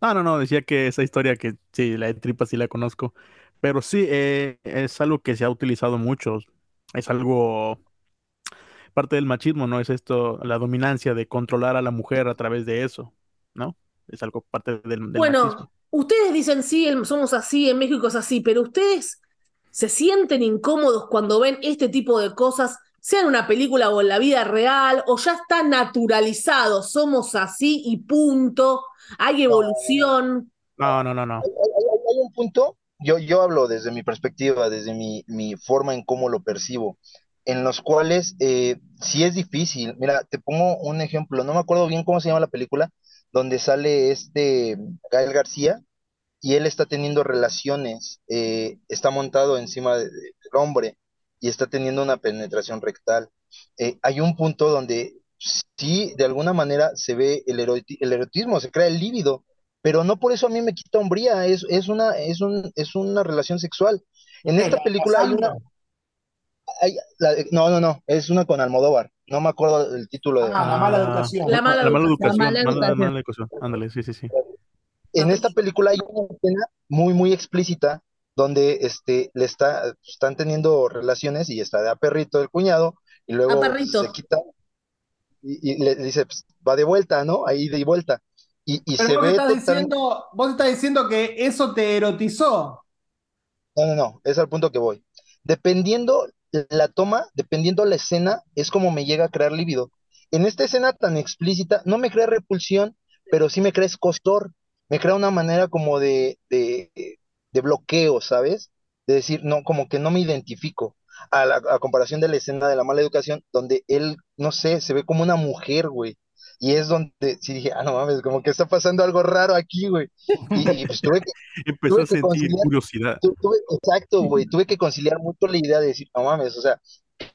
Ah, no, no, decía que esa historia que sí, la de tripas sí la conozco, pero sí, eh, es algo que se ha utilizado mucho, es algo parte del machismo, ¿no? Es esto, la dominancia de controlar a la mujer a través de eso, ¿no? Es algo parte del, del Bueno, machismo. ustedes dicen sí, el- somos así, en México es así, pero ustedes se sienten incómodos cuando ven este tipo de cosas, sea en una película o en la vida real, o ya está naturalizado, somos así y punto, hay evolución. No, no, no, no. hay, hay- hay un punto, yo, yo hablo desde mi perspectiva, desde mi, mi forma en cómo lo percibo, en los cuales eh, sí es difícil. Mira, te pongo un ejemplo, no me acuerdo bien cómo se llama la película, donde sale este Gael García y él está teniendo relaciones, eh, está montado encima de- de- del hombre y está teniendo una penetración rectal. Eh, hay un punto donde sí, de alguna manera se ve el, eroti- el erotismo, se crea el líbido, pero no por eso a mí me quita hombría, es, es una, es un, es una relación sexual. En esta La película hay una. Hay- la- no, no, no, es una con Almodóvar, no me acuerdo el título de... Ah, la mala educación. La mala La mala educación. educación, La mala educación. mala educación. Ándale, sí, sí, sí. En esta película hay una escena muy, muy explícita donde este, le está, están teniendo relaciones y está de a perrito el cuñado y luego se quita y, y le dice, pues, va de vuelta, ¿no? Ahí de vuelta. Y, y Pero se vos ve estás totalmente... diciendo, vos estás diciendo que eso te erotizó. No, no, no, es al punto que voy. Dependiendo la toma, dependiendo la escena, es como me llega a crear líbido. en esta escena tan explícita no me crea repulsión, pero sí me crea escostor, me crea una manera como de, de, de bloqueo, ¿sabes? De decir, no, como que no me identifico. A, la, a comparación de la escena de la mala educación, donde él, no sé, se ve como una mujer, güey. Y es donde sí dije, ah, no mames, como que está pasando algo raro aquí, güey. Y, y pues tuve que, Empezó tuve a que sentir conciliar, curiosidad. tu- tuve, exacto, güey, tuve que conciliar mucho la idea de decir, no mames, o sea,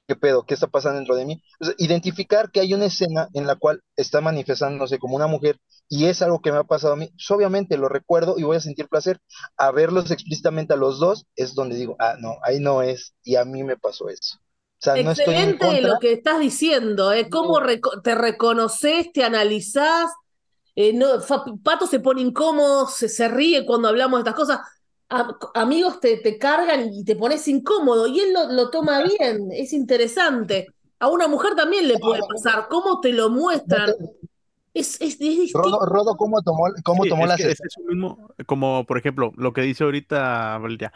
¿qué pedo? ¿Qué está pasando dentro de mí? O sea, identificar que hay una escena en la cual está manifestándose como una mujer y es algo que me ha pasado a mí, pues obviamente lo recuerdo y voy a sentir placer. A verlos explícitamente a los dos es donde digo, ah, no, ahí no es, y a mí me pasó eso. O sea, no estoy en Excelente contra, lo que estás diciendo, ¿eh? ¿Cómo reco- te reconoces, te analizás? Eh, no, Pato se pone incómodo, se, se ríe cuando hablamos de estas cosas. A- amigos te, te cargan y te pones incómodo y él lo, lo toma bien, es interesante. A una mujer también le puede pasar, ¿cómo te lo muestran? Es, es, es distinto. Rodo, Rodo, ¿cómo tomó, cómo Sí, tomó es las que es escenas? eso mismo, como por ejemplo, lo que dice ahorita Valeria,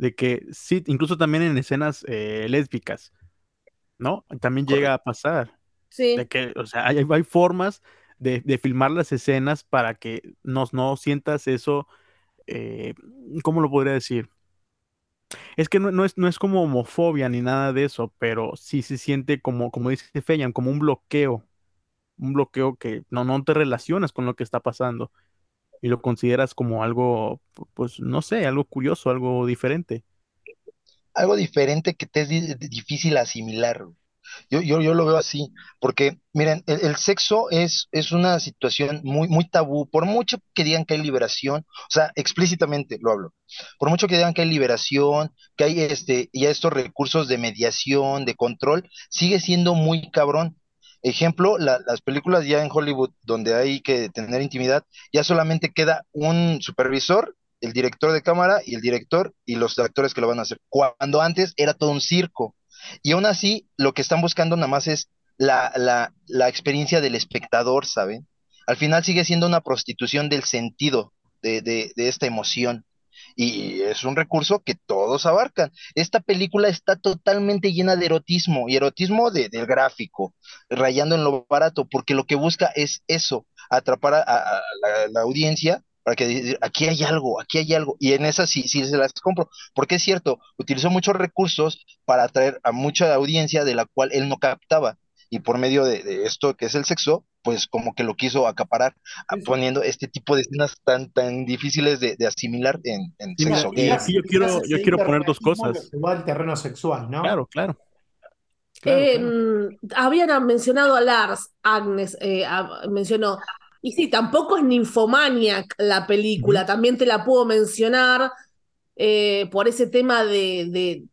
de que sí, incluso también en escenas eh, lésbicas, ¿no? También llega a pasar, Sí. de que, o sea, hay, hay formas de, de filmar las escenas para que no, no sientas eso, eh, ¿cómo lo podría decir? Es que no, no es, no es como homofobia ni nada de eso, pero sí se siente como, como dice Feyan, como un bloqueo, un bloqueo que no, no te relacionas con lo que está pasando y lo consideras como algo, pu- pues no sé, algo curioso, algo diferente. Algo diferente que te es di- difícil asimilar. Yo, yo, yo lo veo así, porque miren, el, el sexo es, es una situación muy, muy tabú, por mucho que digan que hay liberación, o sea, explícitamente lo hablo, por mucho que digan que hay liberación, que hay este, ya estos recursos de mediación, de control, sigue siendo muy cabrón. Ejemplo, la- las películas ya en Hollywood, donde hay que tener intimidad, ya solamente queda un supervisor, el director de cámara y el director y los actores que lo van a hacer, cuando antes era todo un circo. Y aún así, lo que están buscando nada más es la, la, la experiencia del espectador, ¿saben? Al final sigue siendo una prostitución del sentido de, de, de esta emoción. Y es un recurso que todos abarcan. Esta película está totalmente llena de erotismo, y erotismo de, del gráfico, rayando en lo barato, porque lo que busca es eso, atrapar a, la, audiencia para que diga, aquí hay algo, aquí hay algo. Y en esas sí, sí se las compro, porque es cierto, utilizó muchos recursos para atraer a mucha audiencia de la cual él no captaba. Y por medio de, de esto que es el sexo, pues como que lo quiso acaparar, a- Es- poniendo este tipo de escenas tan, tan difíciles de, de asimilar en, en Sí, sexo y aquí yo quiero, yo quiero poner dos cosas. al terreno sexual, ¿no? Claro, claro, claro, Eh, claro. mm, habían mencionado a Lars, Agnes eh, a- mencionó. Y sí, tampoco es Nymphomaniac la película, también te la puedo mencionar eh, por ese tema de, de-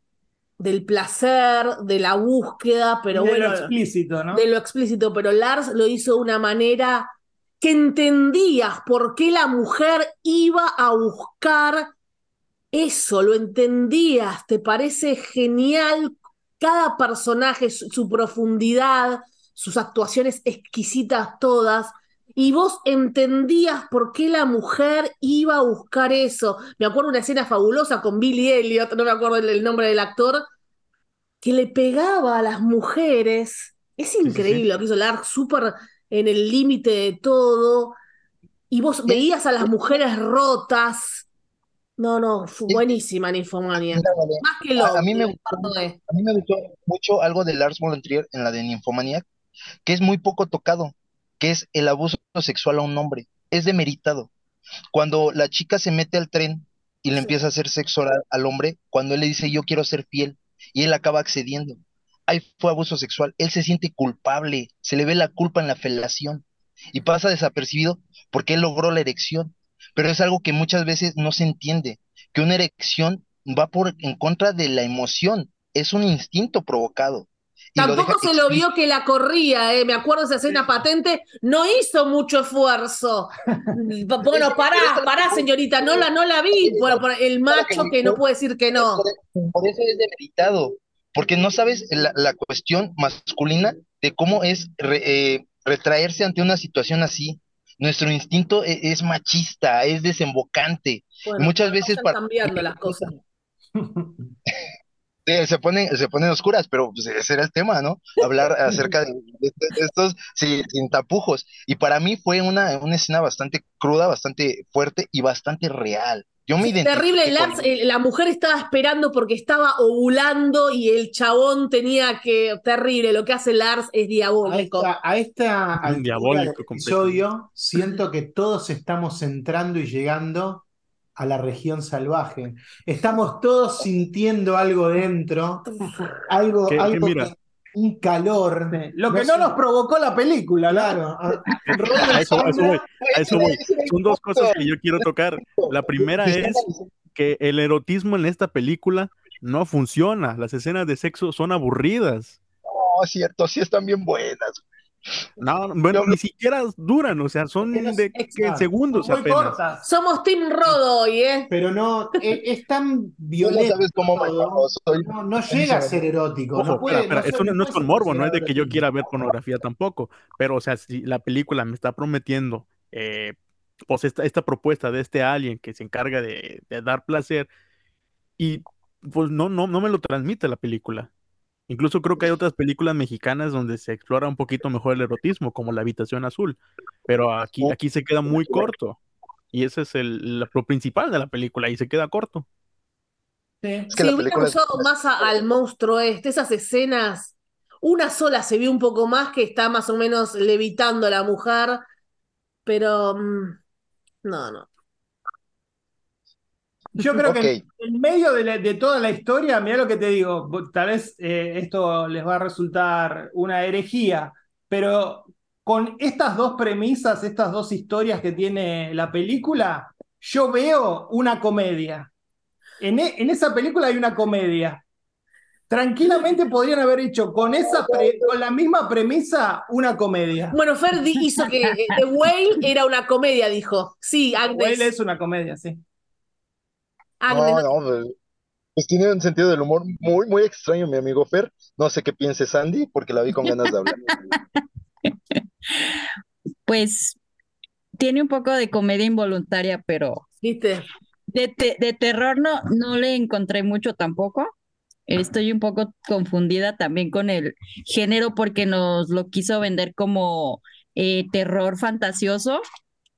del placer, de la búsqueda, pero de lo bueno, explícito, ¿no? de lo explícito, pero Lars lo hizo de una manera que entendías por qué la mujer iba a buscar eso, lo entendías, te parece genial cada personaje, su, su profundidad, sus actuaciones exquisitas todas, y vos entendías por qué la mujer iba a buscar eso. Me acuerdo una escena fabulosa con Billy Elliot, no me acuerdo el, el nombre del actor, que le pegaba a las mujeres. Es Sí, sí, sí. increíble lo que hizo Lark, súper en el límite de todo. Y vos veías a las mujeres rotas. No, no, fue buenísima mira, vale, Más que a, a mí me gustó, a mí me gustó mucho algo de Lars von Trier en la de Nymphomaniac, que es muy poco tocado, que es el abuso sexual a un hombre. Es demeritado. Cuando la chica se mete al tren y le Sí. empieza a hacer sexo oral al hombre, cuando él le dice yo quiero ser fiel, y él acaba accediendo. Ahí fue abuso sexual. Él se siente culpable, se le ve la culpa en la felación y pasa desapercibido porque él logró la erección. Pero es algo que muchas veces no se entiende, que una erección va por en contra de la emoción, es un instinto provocado. Lo Tampoco se lo vio que la corría, eh. Me acuerdo de esa escena patente, no hizo mucho esfuerzo. Bueno, pará, pará, señorita, no la, no la vi. Bueno, por el macho que no puede decir que no. Por, por eso es demeritado, porque no sabes la, la cuestión masculina de cómo es re- eh, retraerse ante una situación así. Nuestro instinto e- es, machista, es desembocante. Bueno, Muchas veces para- cambiando las cosas. eh, se ponen, se ponen oscuras, pero pues, ese era el tema, ¿no? Hablar acerca de, de- de estos sí, sin tapujos. Y para mí fue una, una escena bastante cruda, bastante fuerte y bastante real. Yo me identifiqué Terrible, con Lars, eh, la mujer estaba esperando porque estaba ovulando y el chabón tenía que. Terrible, lo que hace Lars es A diabólico. esta, a esta Diabólico episodio, siento que todos estamos entrando y llegando a la región salvaje. Estamos todos sintiendo algo dentro, algo, algo un calor. Lo que No nos provocó la película. Claro. a- eso, a eso voy, a eso voy. Son dos cosas que yo quiero tocar. La primera es que el erotismo en esta película no funciona. Las escenas de sexo son aburridas. No, es cierto, sí están bien buenas. No, bueno, Yo- ni siquiera duran, o sea, son de segundos Muy apenas. cortas. Somos Team Rodo hoy, ¿eh? Pero no, es, es tan violento. sabes cómo soy- no, no llega a ser erótico. Ojo, no puede, espera, espera, no es con morbo, no es de que yo quiera ver pornografía tampoco, pero o sea, si la película me está prometiendo eh, pues esta, esta propuesta de este alien que se encarga de, de dar placer y pues no, no, no me lo transmite la película. Incluso creo que hay otras películas mexicanas donde se explora un poquito mejor el erotismo, como La Habitación Azul, pero aquí, aquí se queda muy corto y ese es el, lo principal de la película y se queda corto. Es que Si es- usado más a- al monstruo este, esas escenas, una sola se vio un poco más que está más o menos levitando a la mujer, pero mm, no, no. Yo creo que en medio de, la- de toda la historia, mira lo que te digo, tal vez eh, esto les va a resultar una herejía, pero con estas dos premisas, estas dos historias que tiene la película, yo veo una comedia. En, e- en esa película hay una comedia. Tranquilamente podrían haber hecho con, esa pre- con la misma premisa una comedia. Bueno, Ferdi hizo que eh, The Whale era una comedia, dijo. Sí, Agnes. Él es una comedia, sí. Agnes, No, no, pues, pues tiene un sentido del humor muy, muy extraño, mi amigo Fer. No sé qué piense Sandy, porque la vi con ganas de hablar. Pues tiene un poco de comedia involuntaria, pero ¿viste? de, te- de terror no, no le encontré mucho tampoco. Estoy un poco confundida también con el género porque nos lo quiso vender como eh, terror fantasioso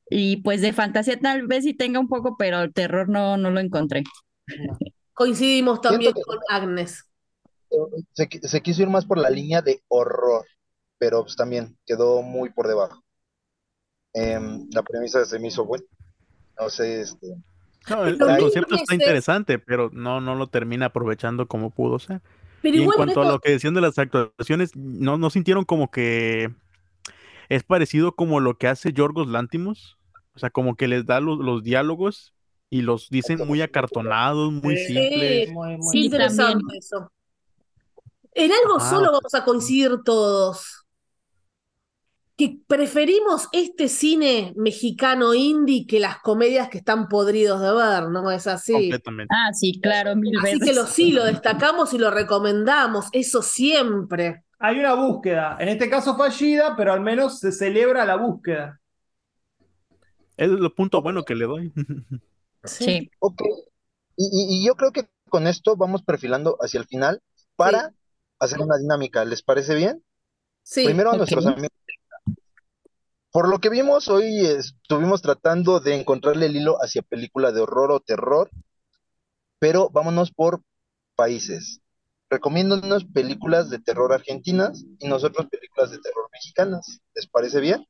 y pues de fantasía tal vez sí tenga un poco, pero el terror no, no lo encontré. Coincidimos también que- con Agnes. Se, qui- se quiso ir más por la línea de horror, pero pues también quedó muy por debajo. Em, la premisa se me hizo buena. No sé, este, No, el, el concepto está ese- interesante, pero no, no lo termina aprovechando como pudo ser. Pero Y en cuanto a lo que decían de las actuaciones, ¿no, no sintieron como que es parecido como lo que hace Yorgos Lantimos? O sea, como que les da los, los diálogos y los dicen muy acartonados, muy Sí. simples. Muy, muy- Sí, interesante también. eso. En algo Ah. solo vamos a coincidir todos. Que preferimos este cine mexicano indie que las comedias que están podridos de ver, ¿no? Es así. Completamente. Ah, sí, claro, mil Así veces. que lo sí, lo destacamos y lo recomendamos, eso siempre. Hay una búsqueda, en este caso fallida, pero al menos se celebra la búsqueda. Ese es el punto bueno que le doy. Sí. ok. Y, y- y yo creo que con esto vamos perfilando hacia el final para hacer una dinámica. ¿Les parece bien? Sí. Primero a nuestros amigos. Por lo que vimos, hoy estuvimos tratando de encontrarle el hilo hacia película de horror o terror, pero vámonos por países. Recomiéndonos películas de terror argentinas y nosotros películas de terror mexicanas. ¿Les parece bien?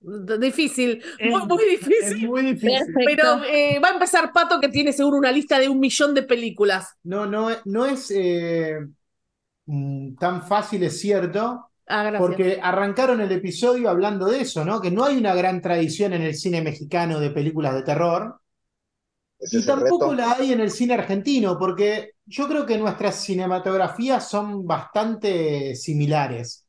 Difícil, Es- muy, difícil. muy difícil. Perfecto. Pero eh, va a empezar Pato que tiene seguro una lista de un millón de películas. No, no, no es eh, mm, tan fácil, es cierto, Ah, porque arrancaron el episodio hablando de eso, ¿no? Que no hay una gran tradición en el cine mexicano de películas de terror. Y tampoco reto. la hay en el cine argentino, porque yo creo que nuestras cinematografías son bastante similares.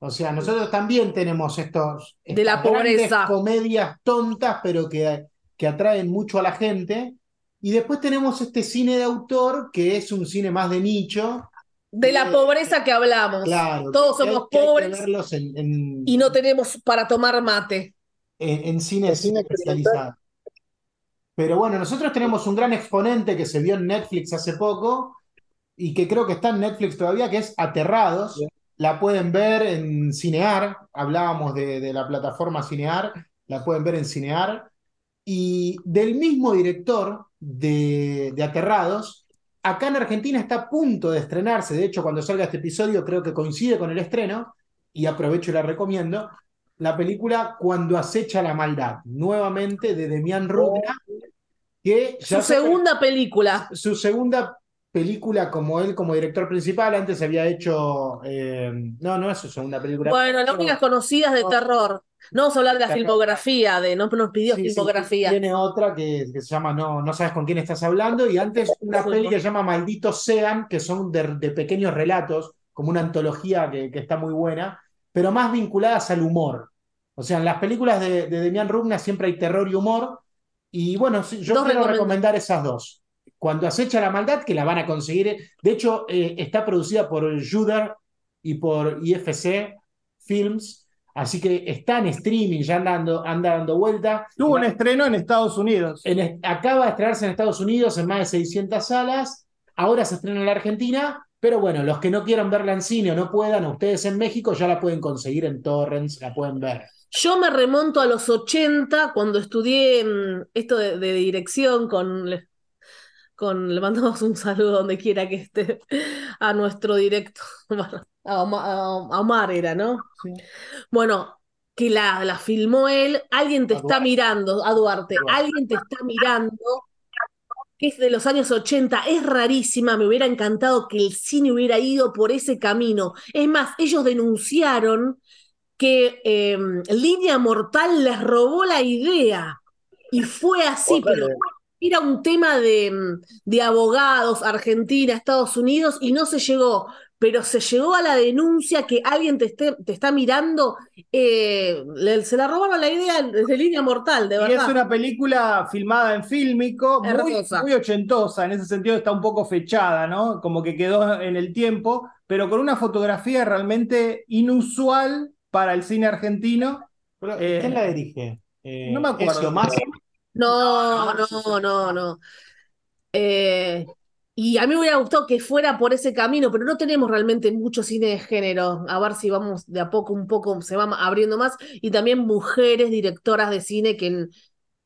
O sea, nosotros también tenemos estos De la pobreza. comedias tontas, pero que, que atraen mucho a la gente. Y después tenemos este cine de autor, que es un cine más de nicho. De la pobreza que hablamos. Claro, Todos somos hay pobres verlos en, en- y no tenemos para tomar mate. en, en cine cine especializado. Pero bueno, nosotros tenemos un gran exponente que se vio en Netflix hace poco, y que creo que está en Netflix todavía, que es Aterrados. La pueden ver en Cinear, hablábamos de, de la plataforma Cinear, la pueden ver en Cinear. Y del mismo director de, de Aterrados, acá en Argentina está a punto de estrenarse, de hecho cuando salga este episodio creo que coincide con el estreno, y aprovecho y la recomiendo, la película Cuando acecha la maldad, nuevamente de Demián Rugna, que ya Su segunda película. su segunda película como él como director principal, antes había hecho, eh, no, no es su segunda película. Bueno, las únicas conocidas de terror. No vamos a hablar de la filmografía, de no nos pidió Sí, sí, filmografía. tiene otra que, que se llama no, no sabes con quién estás hablando. Y antes una Sí. peli que se llama Malditos Sean, que son de, de pequeños relatos, como una antología que, que está muy buena, pero más vinculadas al humor. O sea, en las películas de, de Demián Rugna siempre hay terror y humor. Y bueno, yo Dos quiero recomend- recomendar esas dos. Cuando acecha la maldad, que la van a conseguir. De hecho, eh, está producida por Juder y por IFC Films. Así que está en streaming, ya anda dando, anda dando vuelta. Tuvo un estreno en Estados Unidos. En acaba de estrenarse en Estados Unidos en más de 600 salas. Ahora se estrena en la Argentina. Pero bueno, los que no quieran verla en cine o no puedan, ustedes en México ya la pueden conseguir en torrents, la pueden ver. Yo me remonto a los 80, cuando estudié mm, esto de, de dirección con, con. Le mandamos un saludo donde quiera que esté a nuestro directo. Bueno, a Oma- a Omar era, ¿no? Bueno, que la, la filmó él. Alguien te A está Duarte. mirando, a Duarte. Duarte. Alguien te está mirando. Que es de los años 80. Es rarísima. Me hubiera encantado que el cine hubiera ido por ese camino. Es más, ellos denunciaron que eh, Línea Mortal les robó la idea. Y fue así, pero era un tema de, mm, de abogados, Argentina, Estados Unidos, y no se llegó. Pero se llegó a la denuncia que alguien te, esté- te está mirando. eh, le- se la robaron la idea desde Línea Mortal, de Y es verdad. una película filmada en fílmico, muy, muy ochentosa, en ese sentido está un poco fechada, ¿no? Como que quedó en el tiempo, pero con una fotografía realmente inusual para el cine argentino. Pero, Eh, ¿Quién la dirige? Eh, no me acuerdo. Ezio. No, no, no, no. Eh, y a mí me hubiera gustado que fuera por ese camino, pero no tenemos realmente mucho cine de género. A ver si vamos de a poco, un poco, se va abriendo más. Y también mujeres directoras de cine que en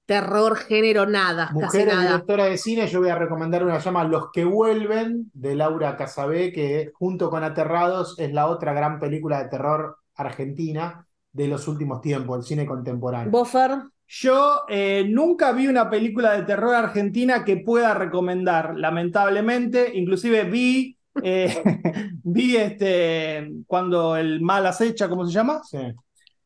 terror, género, nada, casi Mujeres nada. directora de cine, yo voy a recomendar una llama Los que vuelven, de Laura Casabé, que junto con Aterrados es la otra gran película de terror argentina de los últimos tiempos, el cine contemporáneo. Bofer, Yo eh, nunca vi una película de terror argentina que pueda recomendar, lamentablemente. Inclusive vi, eh, vi este, cuando el mal acecha, ¿cómo se llama? Sí.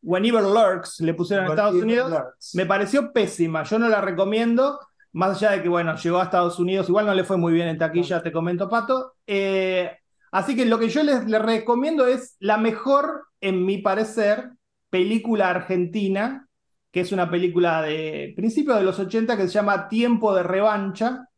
When Evil Lurks, le pusieron en Estados Unidos. Me pareció pésima, yo no la recomiendo, más allá de que, bueno, llegó a Estados Unidos, igual no le fue muy bien en taquilla, te comento, Pato. Eh, así que lo que yo les, les recomiendo es la mejor, en mi parecer, película argentina, que es una película de principios de los 80 que se llama Tiempo de Revancha,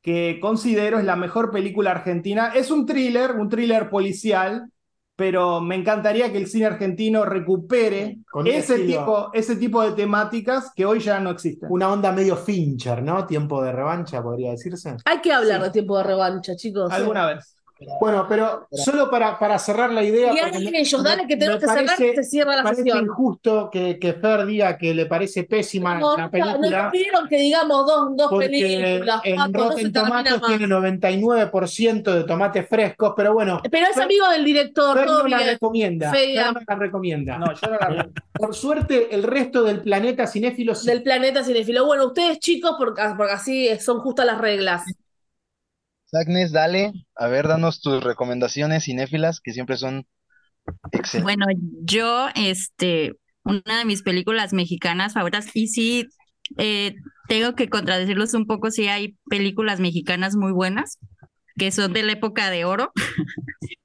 que considero es la mejor película argentina. Es un thriller, un thriller policial, pero me encantaría que el cine argentino recupere Con ese estilo- tipo, ese tipo de temáticas que hoy ya no existen. Una onda medio Fincher, ¿no? Tiempo de revancha, podría decirse. hay que hablar Sí. de tiempo de revancha, chicos. Alguna vez. Bueno, pero solo para, para cerrar la idea. Y ellos, dale que tenemos que cerrar, se cierra la parece sesión. injusto que, que Fer diga que le parece pésima No, la no, película. nos pidieron que digamos dos, dos Porque películas, en Paco, no se Rotten termina Tomatoes tiene 99% de tomates frescos, pero bueno, Pero es Fer- amigo del director, Fer no la recomienda. Fer no la recomienda. No, yo no la Por suerte, el resto del planeta cinéfilo sí. Del planeta cinéfilo. Bueno, ustedes chicos, porque, porque así son justas las reglas. Agnes, dale, a ver, danos tus recomendaciones cinéfilas, que siempre son excelentes. Bueno, yo, este, una de mis películas mexicanas favoritas, y sí, eh, tengo que contradecirlos un poco, sí hay películas mexicanas muy buenas, que son de la época de oro.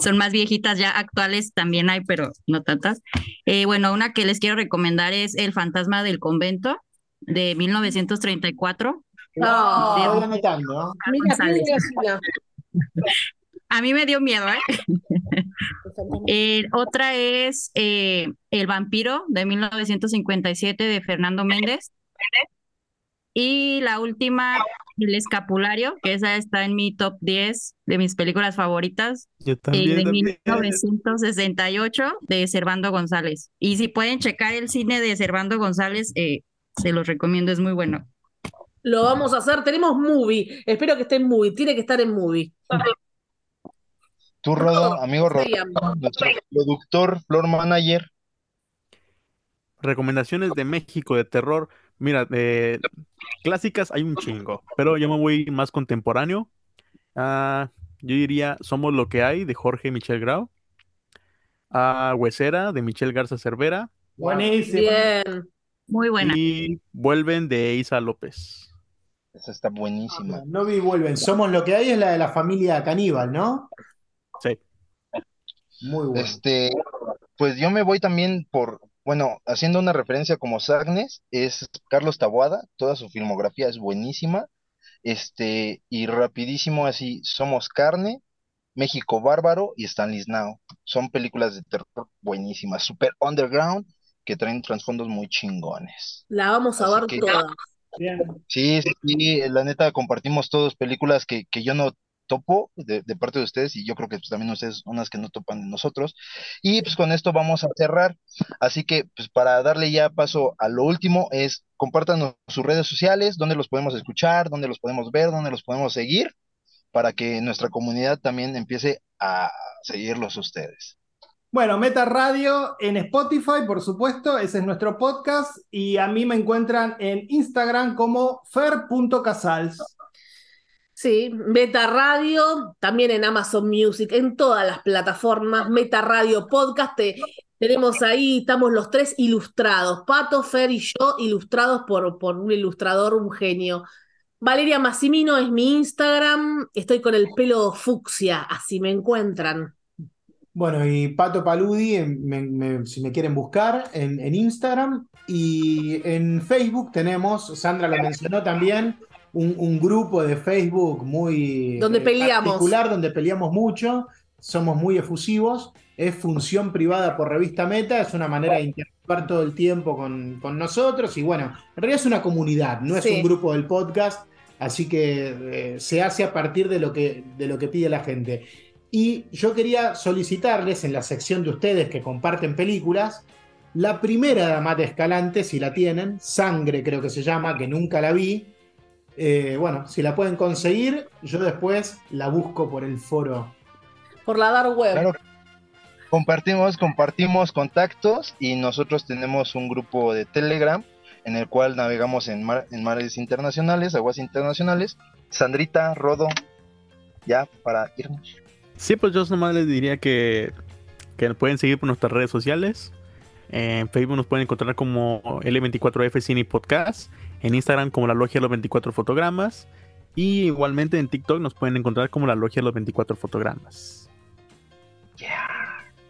Son más viejitas, ya actuales también hay, pero no tantas. Eh, bueno, una que les quiero recomendar es El fantasma del convento de 1934. No. Anotando, ¿no? Mira, González. mira, mira. A mí me dio miedo, ¿eh? Eh, otra es eh, El vampiro de 1957 de Fernando Méndez. Y la última, El Escapulario, que esa está en mi top 10 de mis películas favoritas, Yo eh, también. de también. 1968 de Servando González. Y si pueden checar el cine de Servando González, eh, se los recomiendo, es muy bueno. Lo vamos a hacer. Tenemos movie. Espero que esté en movie. Tiene que estar en movie. Tú, Rodo, amigo Rodo, nuestro productor, floor manager. Recomendaciones de México de terror. Mira, de clásicas hay un chingo, pero yo me voy más contemporáneo. Ah, yo diría Somos lo que hay de Jorge Michel Grau. Ah, Huesera de Michelle Garza Cervera. Buenísimo. Bien. Muy buena. Y Vuelven de Isa López. Esa está buenísima. No vi vuelven. Somos lo que hay es la de la familia caníbal, ¿no? Sí. Muy bueno. Este, pues yo me voy también por, bueno, haciendo una referencia como Sagnes, es Carlos Taboada, toda su filmografía es buenísima. Este, y rapidísimo así, Somos Carne, México Bárbaro y Stanley's Now. Son películas de terror buenísimas, super underground, que traen trasfondos muy chingones. La vamos a Así ver que- todas. Sí, sí, sí, la neta compartimos todos películas que, que yo no topo de, de parte de ustedes y yo creo que pues, también ustedes unas que no topan de nosotros. Y pues con esto vamos a cerrar. Así que pues para darle ya paso a lo último es compártanos sus redes sociales, dónde los podemos escuchar, dónde los podemos ver, dónde los podemos seguir, para que nuestra comunidad también empiece a seguirlos ustedes. Bueno, Meta Radio en Spotify, por supuesto, ese es nuestro podcast. Y a mí me encuentran en Instagram como fer.casals. Sí, Meta Radio, también en Amazon Music, en todas las plataformas, Meta Radio Podcast, te- tenemos ahí, estamos los tres ilustrados, Pato, Fer y yo, ilustrados por, por un ilustrador, un genio. Valeria Massimino es mi Instagram, estoy con el pelo fucsia, así me encuentran. Bueno, y Pato Paludi, en- me- me- si me quieren buscar, en, en Instagram y en Facebook tenemos, Sandra lo mencionó también, un, un grupo de Facebook muy Donde eh, peleamos. particular, donde peleamos mucho, somos muy efusivos, es función privada por revista Meta, es una manera de interactuar todo el tiempo con, con nosotros y bueno, en realidad es una comunidad, no es Sí. un grupo del podcast, así que eh, se hace a partir de lo que, de lo que pide la gente. Y yo quería solicitarles en la sección de ustedes que comparten películas, la primera de Amate Escalante, si la tienen, Sangre creo que se llama, que nunca la vi. Eh, bueno, si la pueden conseguir, yo después la busco por el foro. Por la Dark Web. Claro. Compartimos, compartimos contactos y nosotros tenemos un grupo de Telegram en el cual navegamos en, mar- en mares internacionales, aguas internacionales. Sandrita, Rodo, ya para irnos. Sí, pues yo nomás les diría que, que nos pueden seguir por nuestras redes sociales. En Facebook nos pueden encontrar como L24F Cine y Podcast. En Instagram como La Logia de los 24 Fotogramas. Y igualmente en TikTok nos pueden encontrar como La Logia de los 24 Fotogramas.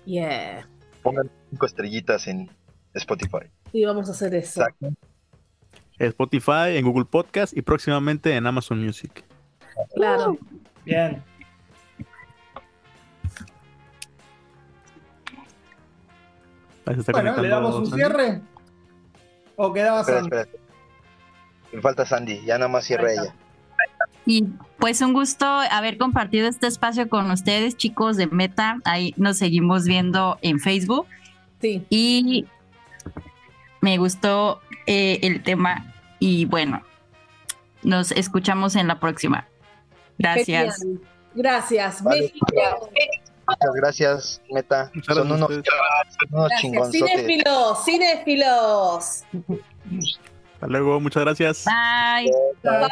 Yeah. Pongan cinco estrellitas en Spotify. Sí, vamos a hacer eso. Exacto. Spotify, en Google Podcast y próximamente en Amazon Music. Claro. Bien. Ahí se está Bueno, ¿le damos un Sandy. cierre? ¿O quedaba Espera, espera. Me falta Sandy, ya nada más cierra ella. Y pues un gusto haber compartido este espacio con ustedes, chicos de Meta. Ahí nos seguimos viendo en Facebook. Sí. Y me gustó eh, el tema. Y bueno, nos escuchamos en la próxima. Gracias. Genial. Gracias. Vale. México. Muchas gracias, Meta. Muchas Son unos, unos chingonzotes. Cinéfilos, cinéfilos. Hasta luego, muchas gracias. Bye. Bye.